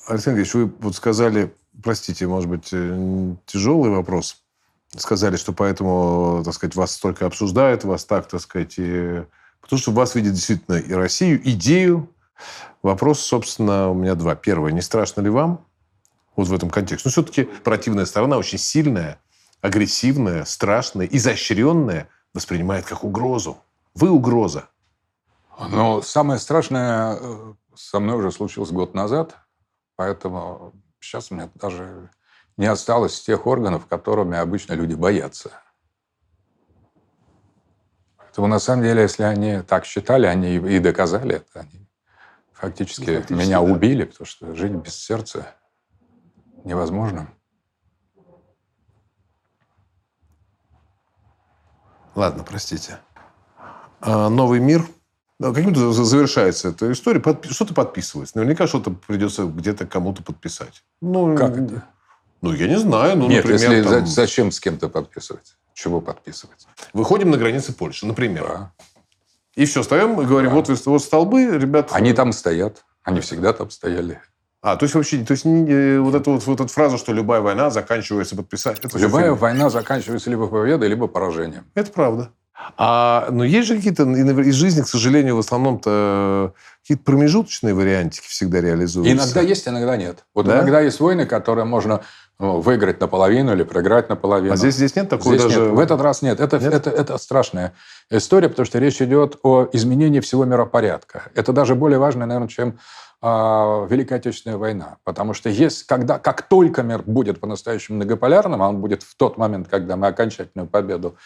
Александр Ильич, вы вот сказали, простите, может быть, э, тяжелый вопрос, сказали, что поэтому, так сказать, вас столько обсуждают, вас так, так сказать, и... потому что вас видят действительно и Россию, идею. Вопрос, собственно, у меня два. Первое, не страшно ли вам вот в этом контексте. Но все-таки противная сторона очень сильная, агрессивная, страшная, изощренная, воспринимает как угрозу. Вы угроза. Но самое страшное э, со мной уже случилось год назад, поэтому сейчас у меня даже не осталось тех органов, которыми обычно люди боятся. Поэтому на самом деле, если они так считали, они и доказали это, они фактически, фактически меня да. убили, потому что жизнь без сердца невозможно. Ладно, простите. А, новый мир каким-то завершается эта история, что-то подписывается. Наверняка что-то придется где-то кому-то подписать. Ну, как это? Ну, я не знаю. Ну, Нет, например, если там... зачем с кем-то подписывать? Чего подписывать? Выходим на границы Польши, например. Да. И все, встаем и говорим, да. вот, вот столбы, ребят... Они там стоят. Они всегда там стояли. А, то есть вообще, то есть э, вот эту вот, вот эту фразу, что любая война заканчивается подписать. любая война заканчивается либо победой, либо поражением. Это правда. А, но есть же какие-то из жизни, к сожалению, в основном-то какие-то промежуточные вариантики всегда реализуются. Иногда есть, иногда нет. Вот да? иногда есть войны, которые можно ну, выиграть наполовину или проиграть наполовину. А здесь, здесь нет такого здесь даже... Нет. В этот раз нет. Это, нет? Это, это страшная история, потому что речь идет о изменении всего миропорядка. Это даже более важно, наверное, чем э, Великая Отечественная война. Потому что есть, когда, как только мир будет по-настоящему многополярным, а он будет в тот момент, когда мы окончательную победу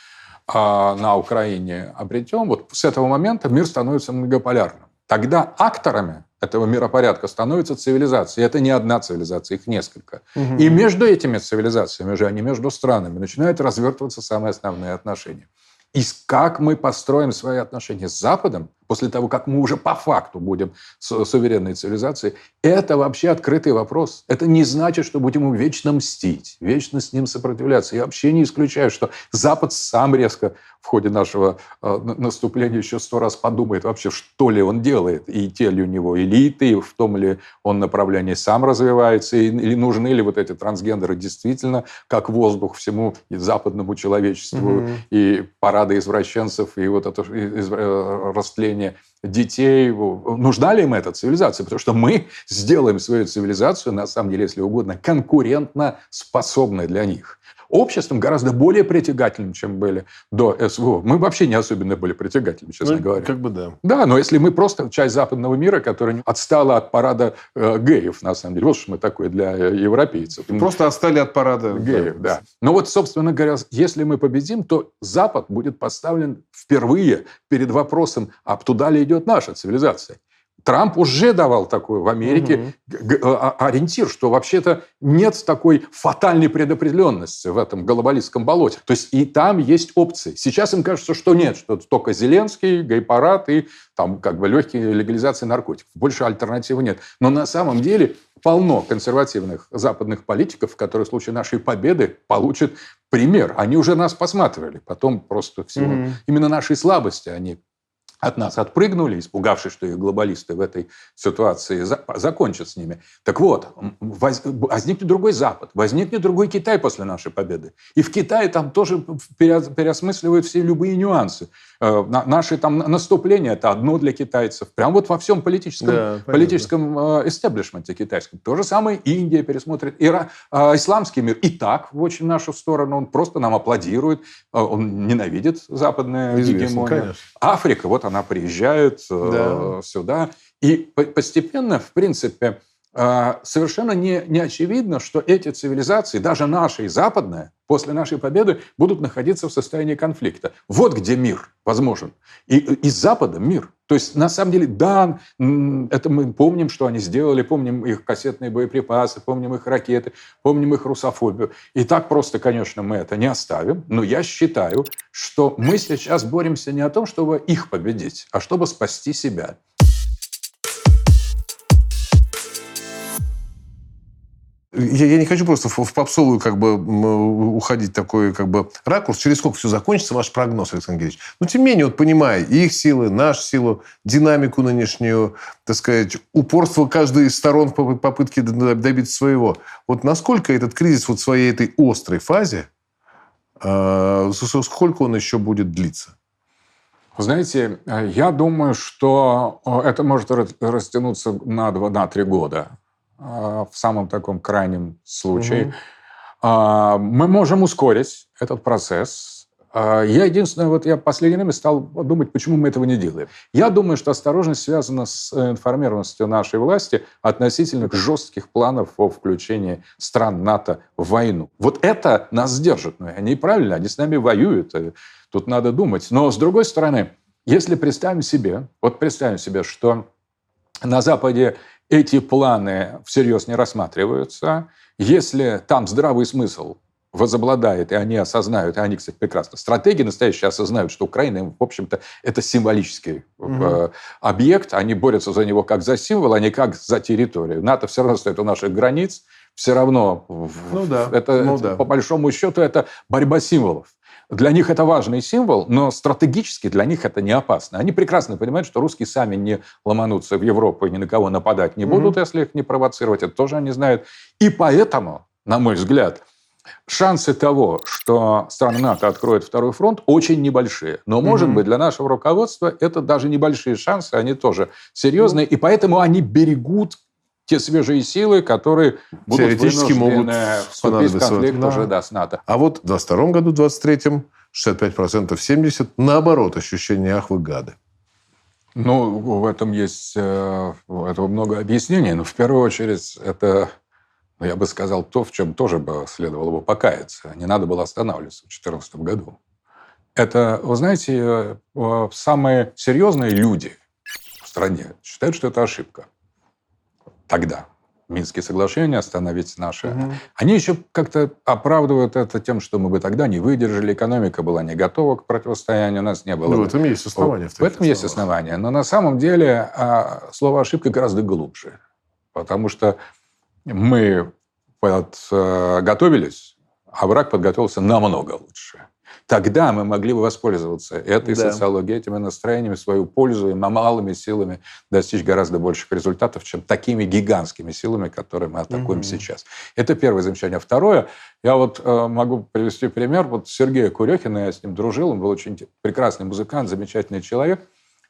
а, на Украине обретем, вот с этого момента мир становится многополярным. Тогда акторами этого миропорядка становится цивилизация. И это не одна цивилизация, их несколько. Угу. И между этими цивилизациями же, а не между странами, начинают развертываться самые основные отношения. И как мы построим свои отношения с Западом, после того, как мы уже по факту будем суверенной цивилизацией, это вообще открытый вопрос. Это не значит, что будем ему вечно мстить, вечно с ним сопротивляться. Я вообще не исключаю, что Запад сам резко в ходе нашего э, наступления еще сто раз подумает вообще, что ли он делает, и те ли у него элиты, и в том ли он направлении сам развивается, или нужны ли вот эти трансгендеры действительно как воздух всему западному человечеству, mm-hmm. и парады извращенцев, и вот это э, растление поколения детей. Нужна ли им эта цивилизация? Потому что мы сделаем свою цивилизацию, на самом деле, если угодно, конкурентно способной для них обществом гораздо более притягательным, чем были до СВО. Мы вообще не особенно были притягательны, честно ну, говоря. Как бы да. Да, но если мы просто часть западного мира, которая отстала от парада э, геев, на самом деле. Вот что мы такое для э, европейцев. Просто отстали от парада геев, да. Но вот, собственно говоря, если мы победим, то Запад будет поставлен впервые перед вопросом, а туда ли идет наша цивилизация. Трамп уже давал такой в Америке угу. ориентир, что вообще-то нет такой фатальной предопределенности в этом глобалистском болоте. То есть и там есть опции. Сейчас им кажется, что нет, что только Зеленский, гей-парад и там как бы легкие легализации наркотиков. Больше альтернативы нет. Но на самом деле полно консервативных западных политиков, которые в случае нашей победы получат пример. Они уже нас посматривали. Потом просто всего mm именно нашей слабости они от нас отпрыгнули, испугавшись, что их глобалисты в этой ситуации за, закончат с ними. Так вот, воз, возникнет другой Запад, возникнет другой Китай после нашей победы. И в Китае там тоже переосмысливают все любые нюансы. Э, наши там наступления – это одно для китайцев. Прям вот во всем политическом, да, политическом э, эстеблишменте китайском. То же самое Индия пересмотрит. Ира, э, исламский мир и так в очень нашу сторону. Он просто нам аплодирует. Он ненавидит Известно, гегемонию. Африка, вот она приезжает да. сюда. И постепенно, в принципе, совершенно не, не очевидно, что эти цивилизации, даже наши и западная, после нашей победы будут находиться в состоянии конфликта. Вот где мир возможен. И из Запада мир. То есть, на самом деле, да, это мы помним, что они сделали, помним их кассетные боеприпасы, помним их ракеты, помним их русофобию. И так просто, конечно, мы это не оставим. Но я считаю, что мы сейчас боремся не о том, чтобы их победить, а чтобы спасти себя. Я, я не хочу просто в, в попсовую как бы уходить такой как бы ракурс. Через сколько все закончится, ваш прогноз, Александр Георгиевич? Но тем не менее, вот понимая их силы, нашу силу, динамику нынешнюю, так сказать, упорство каждой из сторон в попытке добиться своего. Вот насколько этот кризис вот в своей этой острой фазе, э, сколько он еще будет длиться? Знаете, я думаю, что это может растянуться на 2-3 года. А, в самом таком крайнем случае. Угу. Мы можем ускорить этот процесс. А, я единственное, вот я последнее время стал думать, почему мы этого не делаем. Я думаю, что осторожность связана с э, информированностью нашей власти относительно жестких планов о включении стран НАТО в войну. Вот это нас сдержит. Но они правильно, они с нами воюют. Э, тут надо думать. Но с другой стороны, если представим себе, вот представим себе, что на Западе эти планы всерьез не рассматриваются. Если там здравый смысл возобладает, и они осознают, и они, кстати, прекрасно, стратеги настоящие осознают, что Украина, в общем-то, это символический угу. объект, они борются за него как за символ, а не как за территорию. НАТО все равно стоит у наших границ, все равно ну, да. это, ну, да. по большому счету это борьба символов. Для них это важный символ, но стратегически для них это не опасно. Они прекрасно понимают, что русские сами не ломанутся в Европу и ни на кого нападать не будут, mm-hmm. если их не провоцировать. Это тоже они знают. И поэтому, на мой взгляд, шансы того, что страны НАТО откроют второй фронт, очень небольшие. Но, может mm-hmm. быть, для нашего руководства это даже небольшие шансы, они тоже серьезные. Mm-hmm. И поэтому они берегут те свежие силы, которые будут Теоретически могут вступить в конфликт да. уже да, с НАТО. А вот в 22 году, в 23-м, 65% 70%, наоборот, ощущение «ах, вы гады». Ну, в этом есть э, этого много объяснений, но в первую очередь это, я бы сказал, то, в чем тоже бы следовало бы покаяться. Не надо было останавливаться в 2014 году. Это, вы знаете, э, самые серьезные люди в стране считают, что это ошибка тогда. Минские соглашения, остановить наши. Угу. Они еще как-то оправдывают это тем, что мы бы тогда не выдержали, экономика была не готова к противостоянию, у нас не было... Ну, в этом есть основания. В, в этом есть основания. Но на самом деле а, слово «ошибка» гораздо глубже. Потому что мы подготовились, а враг подготовился намного лучше. Тогда мы могли бы воспользоваться этой да. социологией, этими настроениями свою пользу и малыми силами достичь гораздо больших результатов, чем такими гигантскими силами, которые мы атакуем угу. сейчас. Это первое замечание. Второе, я вот э, могу привести пример. Вот Сергея Курехина, я с ним дружил, он был очень прекрасный музыкант, замечательный человек.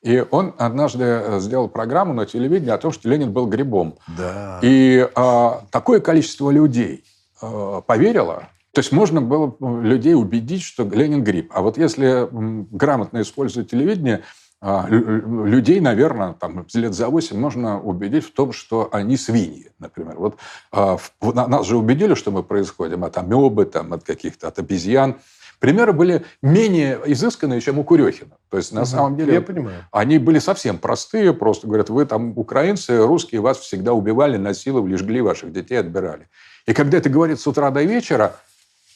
И он однажды э, сделал программу на телевидении о том, что Ленин был грибом. Да. И э, такое количество людей э, поверило, то есть можно было людей убедить, что Ленин грипп. А вот если грамотно использовать телевидение, а, людей, наверное, там, лет за 8 можно убедить в том, что они свиньи, например. Вот а, нас же убедили, что мы происходим от амебы, там, от каких-то, от обезьян. Примеры были менее изысканные, чем у Курехина. То есть, на угу, самом деле, я понимаю. они были совсем простые, просто говорят, вы там украинцы, русские вас всегда убивали, насиловали, жгли ваших детей, отбирали. И когда это говорит с утра до вечера,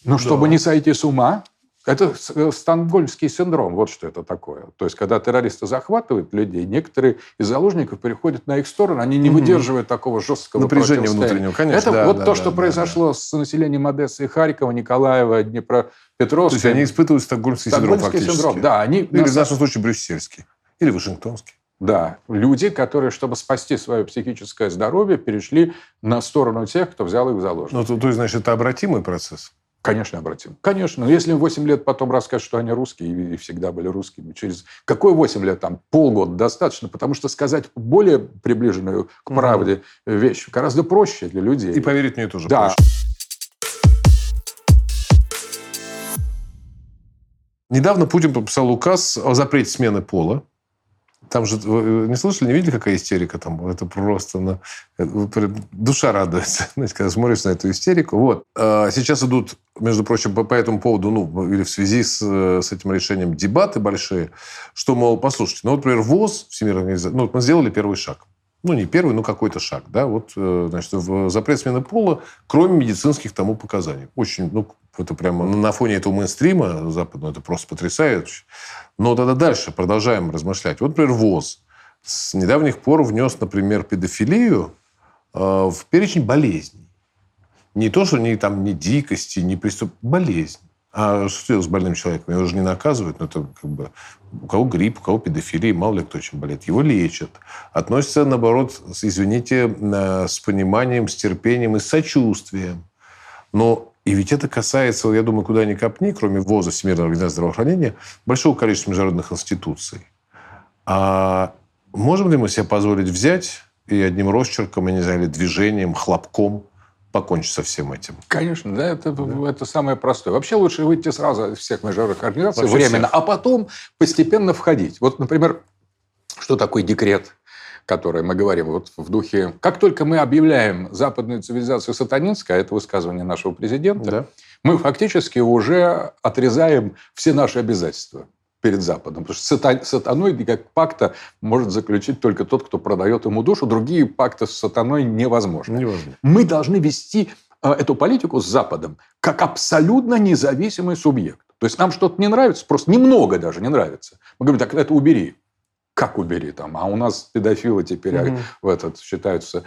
ну, чтобы да. не сойти с ума, это э, стокгольмский синдром, вот что это такое. То есть, когда террористы захватывают людей, некоторые из заложников переходят на их сторону, они не угу. выдерживают такого жесткого напряжения внутреннего, конечно. Это да, вот да, то, да, что да, произошло да. с населением Одессы Харькова, Николаева, Днепропетровска. То есть, они испытывают стокгольмский, стокгольмский синдром фактически. синдром, да. Они, Или в нашем случае брюссельский. Или Вашингтонский. Да, люди, которые, чтобы спасти свое психическое здоровье, перешли на сторону тех, кто взял их в заложники. Ну, то, то есть, значит, это обратимый процесс? Конечно, обратим. Конечно. Но если им 8 лет потом расскажут, что они русские и всегда были русскими, через какое 8 лет? Там полгода достаточно, потому что сказать более приближенную к правде угу. вещь гораздо проще для людей. И поверить мне тоже да. проще. Недавно Путин подписал указ о запрете смены пола. Там же, вы не слышали, не видели, какая истерика там? Это просто ну, душа радуется, знаете, когда смотришь на эту истерику. Вот. А сейчас идут, между прочим, по, по этому поводу, ну, или в связи с, с этим решением дебаты большие, что, мол, послушайте, ну, вот, например, ВОЗ, Всемирная организация, ну, мы сделали первый шаг. Ну, не первый, но какой-то шаг. Да? Вот, э, значит, в запрет смены пола, кроме медицинских тому показаний. Очень, ну, это прямо на фоне этого мейнстрима западного, это просто потрясающе. Но тогда дальше продолжаем размышлять. Вот, например, ВОЗ с недавних пор внес, например, педофилию э, в перечень болезней. Не то, что не, там, не дикости, не преступ... Болезнь. А что делать с больным человеком? Его же не наказывают. Но это как бы у кого грипп, у кого педофилия, мало ли кто чем болеет. Его лечат. Относятся, наоборот, извините, э, с пониманием, с терпением и с сочувствием. Но и ведь это касается, я думаю, куда ни копни, кроме ВОЗа, Всемирной организации здравоохранения, большого количества международных институций. А можем ли мы себе позволить взять и одним росчерком, я не знаю, или движением, хлопком покончить со всем этим? Конечно, да, это, да. это самое простое. Вообще лучше выйти сразу из всех международных организаций Вообще временно, всех. а потом постепенно входить. Вот, например, что такое декрет которое мы говорим вот в духе... Как только мы объявляем западную цивилизацию сатанинской, а это высказывание нашего президента, да. мы фактически уже отрезаем все наши обязательства перед Западом. Потому что сатаной как пакта может заключить только тот, кто продает ему душу. Другие пакты с сатаной невозможны. невозможно. Мы должны вести э, эту политику с Западом как абсолютно независимый субъект. То есть нам что-то не нравится, просто немного даже не нравится. Мы говорим, так это убери. Как убери там? А у нас педофилы теперь угу. в этот считаются а,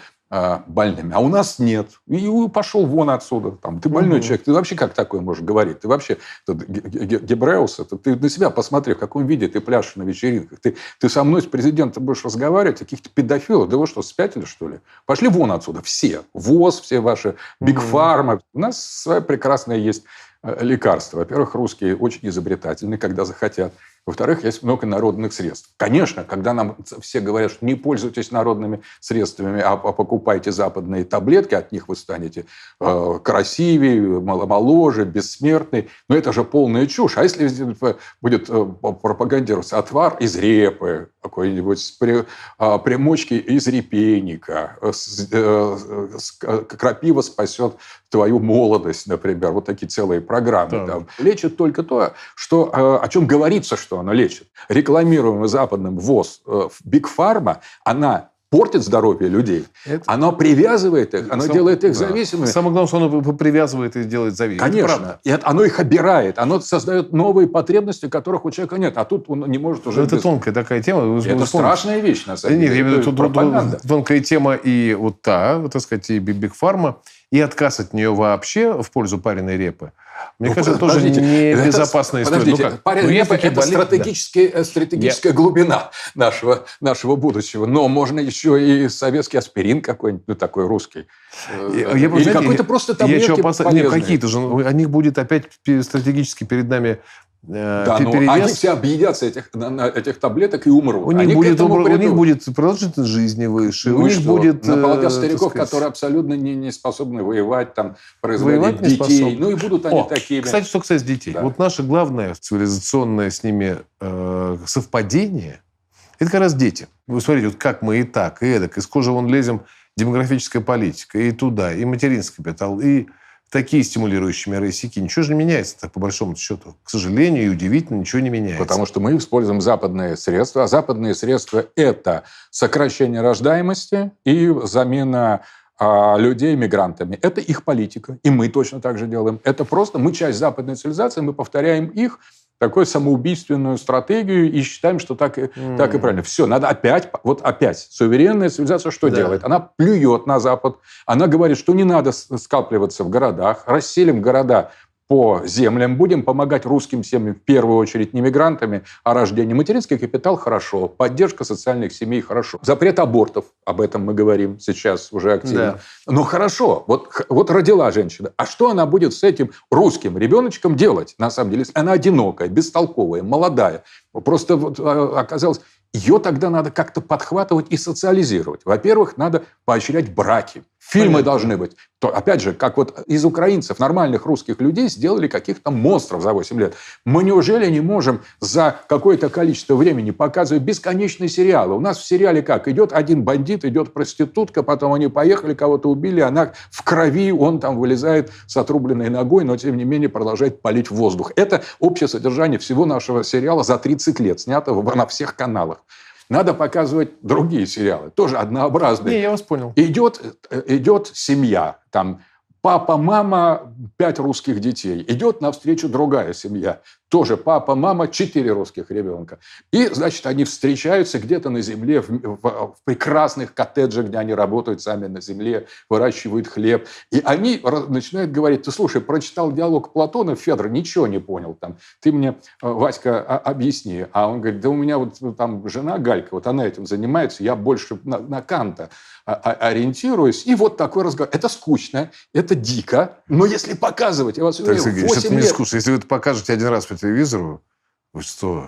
больными, а у нас нет. И пошел вон отсюда. Там, ты больной угу. человек, ты вообще как такое можешь говорить? Ты вообще ты, Гебреус, это, ты на себя посмотри, в каком виде ты пляшешь на вечеринках. Ты, ты со мной, с президентом будешь разговаривать, каких-то педофилов. Да вы что, спятили, что ли? Пошли вон отсюда, все. ВОЗ, все ваши, Бигфарма. Угу. У нас своя прекрасная есть э, лекарство. Во-первых, русские очень изобретательны, когда захотят. Во-вторых, есть много народных средств. Конечно, когда нам все говорят, что не пользуйтесь народными средствами, а покупайте западные таблетки, от них вы станете э, красивее, моложе, бессмертный. Но это же полная чушь. А если будет э, пропагандироваться отвар из репы, какой-нибудь э, примочки из репейника, э, э, э, крапива спасет твою молодость, например. Вот такие целые программы. Да. Там. Лечат только то, что, э, о чем говорится, что она лечит. Рекламируемый западным ВОЗ в Биг Фарма, она портит здоровье людей. Это... Оно привязывает их, оно Сам... делает их да. зависимыми. Самое главное, что оно привязывает и делает зависимыми. Конечно. И оно их обирает. Оно создает новые потребности, которых у человека нет. А тут он не может уже... Это без... тонкая такая тема. это вы страшная вещь, на самом деле. Нет, это тут тонкая тема и вот та, вот, так сказать, и Биг Фарма, и отказ от нее вообще в пользу пареной репы. Мне ну, кажется, тоже небезопасная история. Подождите, ну, парень, ну, репа – это болит, стратегическая, да. стратегическая Я... глубина нашего, нашего будущего. Но можно еще и советский аспирин какой-нибудь, ну, такой русский. Я, я, Или какой-то просто таблетки я опас... Нет, какие-то же. О них будет опять стратегически перед нами Э, да, ну, они все объедятся этих, на, на этих таблеток и умрут. У них, будет, у них будет продолжительность жизни выше. Ну у них что? будет... Наполнят э, стариков, сказать... которые абсолютно не, не способны воевать, там, производить воевать детей. Ну и будут они О, такими. Кстати, что касается детей. Да. Вот наше главное цивилизационное с ними э, совпадение, это как раз дети. Вы смотрите, вот как мы и так, и эдак, из кожи вон лезем, демографическая политика, и туда, и материнский капитал, и такие стимулирующие меры и. Ничего же не меняется, так по большому счету. К сожалению, и удивительно, ничего не меняется. Потому что мы используем западные средства. А западные средства – это сокращение рождаемости и замена а, людей мигрантами. Это их политика. И мы точно так же делаем. Это просто мы часть западной цивилизации, мы повторяем их, такую самоубийственную стратегию и считаем, что так и, mm. так и правильно. Все, надо опять, вот опять, суверенная цивилизация что да. делает? Она плюет на Запад, она говорит, что не надо скапливаться в городах, расселим города по землям, будем помогать русским семьям в первую очередь не мигрантами, а рождение. Материнский капитал – хорошо, поддержка социальных семей – хорошо. Запрет абортов, об этом мы говорим сейчас уже активно. Да. Но хорошо, вот, вот родила женщина. А что она будет с этим русским ребеночком делать, на самом деле, она одинокая, бестолковая, молодая? Просто вот а, оказалось, ее тогда надо как-то подхватывать и социализировать. Во-первых, надо поощрять браки. Фильмы Понятно. должны быть. То, опять же, как вот из украинцев, нормальных русских людей, сделали каких-то монстров за 8 лет. Мы неужели не можем за какое-то количество времени показывать бесконечные сериалы? У нас в сериале как? Идет один бандит, идет проститутка, потом они поехали, кого-то убили, она в крови, он там вылезает с отрубленной ногой, но тем не менее продолжает палить в воздух. Это общее содержание всего нашего сериала за 30 лет, снято на всех каналах. Надо показывать другие сериалы, тоже однообразные. Не, я вас понял. Идет, э, идет семья, там папа, мама, пять русских детей. Идет навстречу другая семья тоже папа, мама, четыре русских ребенка. И, значит, они встречаются где-то на земле, в, в, в прекрасных коттеджах, где они работают сами на земле, выращивают хлеб. И они начинают говорить, ты слушай, прочитал диалог Платона, Федор, ничего не понял там. Ты мне, э, Васька, объясни. А он говорит, да у меня вот там жена Галька, вот она этим занимается, я больше на, на Канта ориентируюсь. И вот такой разговор. Это скучно, это дико, но если показывать, я вас уверяю, 8 лет... Если вы это покажете один раз телевизору, вы что?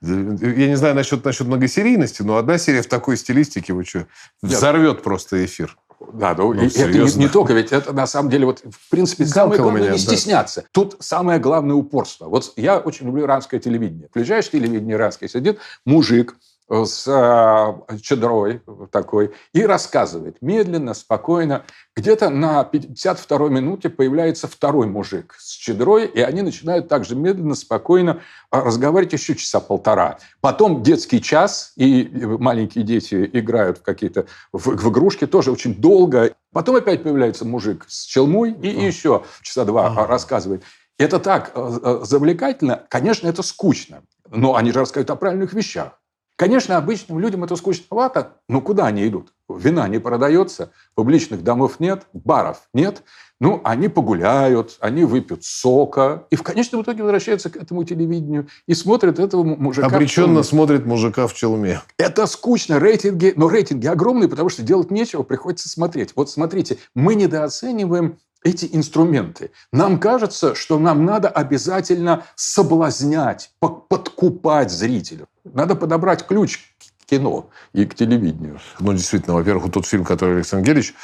Я не знаю насчет, насчет многосерийности, но одна серия в такой стилистике, вы что, взорвет просто эфир. Да, ну, ну это не, не только, ведь это на самом деле, вот, в принципе, самое главное меня, не стесняться. Да. Тут самое главное упорство. Вот я очень люблю иранское телевидение. Включаешь телевидение иранское, сидит мужик, с э, чадрой такой и рассказывает медленно, спокойно. Где-то на 52-й минуте появляется второй мужик с чадрой, и они начинают также медленно, спокойно а, разговаривать еще часа полтора. Потом детский час, и маленькие дети играют в какие-то в, в игрушки тоже очень долго. Потом опять появляется мужик с челмой и, и еще часа два ага. рассказывает. Это так э, э, завлекательно. Конечно, это скучно, но они же рассказывают о правильных вещах. Конечно, обычным людям это скучновато, но куда они идут? Вина не продается, публичных домов нет, баров нет. Ну, они погуляют, они выпьют сока, и в конечном итоге возвращаются к этому телевидению и смотрят этого мужика. Обреченно смотрит мужика в челме. Это скучно, рейтинги, но рейтинги огромные, потому что делать нечего, приходится смотреть. Вот смотрите, мы недооцениваем эти инструменты. Нам кажется, что нам надо обязательно соблазнять, подкупать зрителя. Надо подобрать ключ к кино и к телевидению. Ну, действительно, во-первых, тот фильм, который Александр Гелич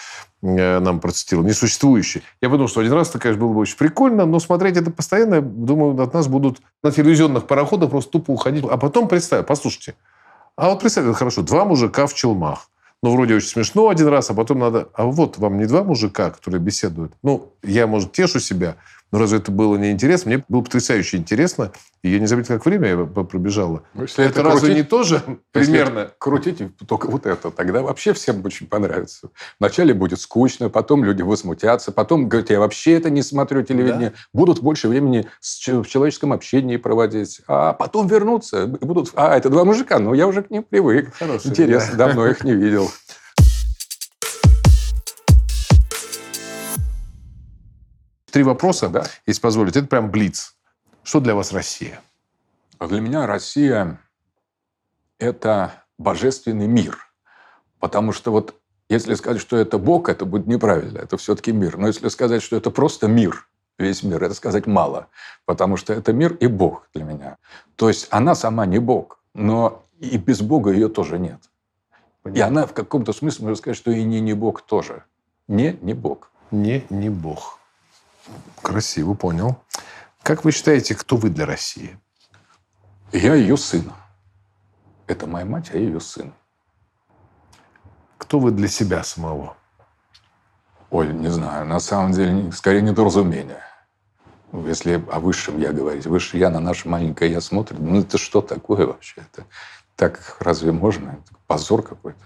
э, нам процитировал, несуществующий. Я подумал, что один раз это, конечно, было бы очень прикольно, но смотреть это постоянно, думаю, от нас будут на телевизионных пароходах просто тупо уходить. А потом представь, послушайте, а вот представьте, хорошо, два мужика в челмах ну, вроде очень смешно один раз, а потом надо... А вот вам не два мужика, которые беседуют. Ну, я, может, тешу себя, но разве это было неинтересно? Мне было потрясающе интересно. И я не заметил, как время пробежало. Ну, если это, это разве крутить, не тоже примерно? Крутите только вот это. Тогда вообще всем очень понравится. Вначале будет скучно, потом люди возмутятся, потом говорят, я вообще это не смотрю телевидение. Да? Будут больше времени в человеческом общении проводить. А потом вернутся. Будут, а, это два мужика, но я уже к ним привык. Хороший, Интересно, да. давно их не видел. Три вопроса, да. если позволите. Это прям блиц. Что для вас Россия? А для меня Россия – это божественный мир. Потому что вот если сказать, что это Бог, это будет неправильно. Это все-таки мир. Но если сказать, что это просто мир, весь мир, это сказать мало. Потому что это мир и Бог для меня. То есть она сама не Бог, но и без Бога ее тоже нет. Понятно. И она в каком-то смысле, можно сказать, что и не не Бог тоже. Не, не Бог. Не, не Бог. Красиво, понял. Как вы считаете, кто вы для России? Я ее сын. Это моя мать, а я ее сын. Кто вы для себя самого? Ой, не знаю. На самом деле, скорее недоразумение. Если о высшем я говорить. Высшее я на наше маленькое я смотрит. Ну, это что такое вообще? Это так разве можно? Это позор какой-то.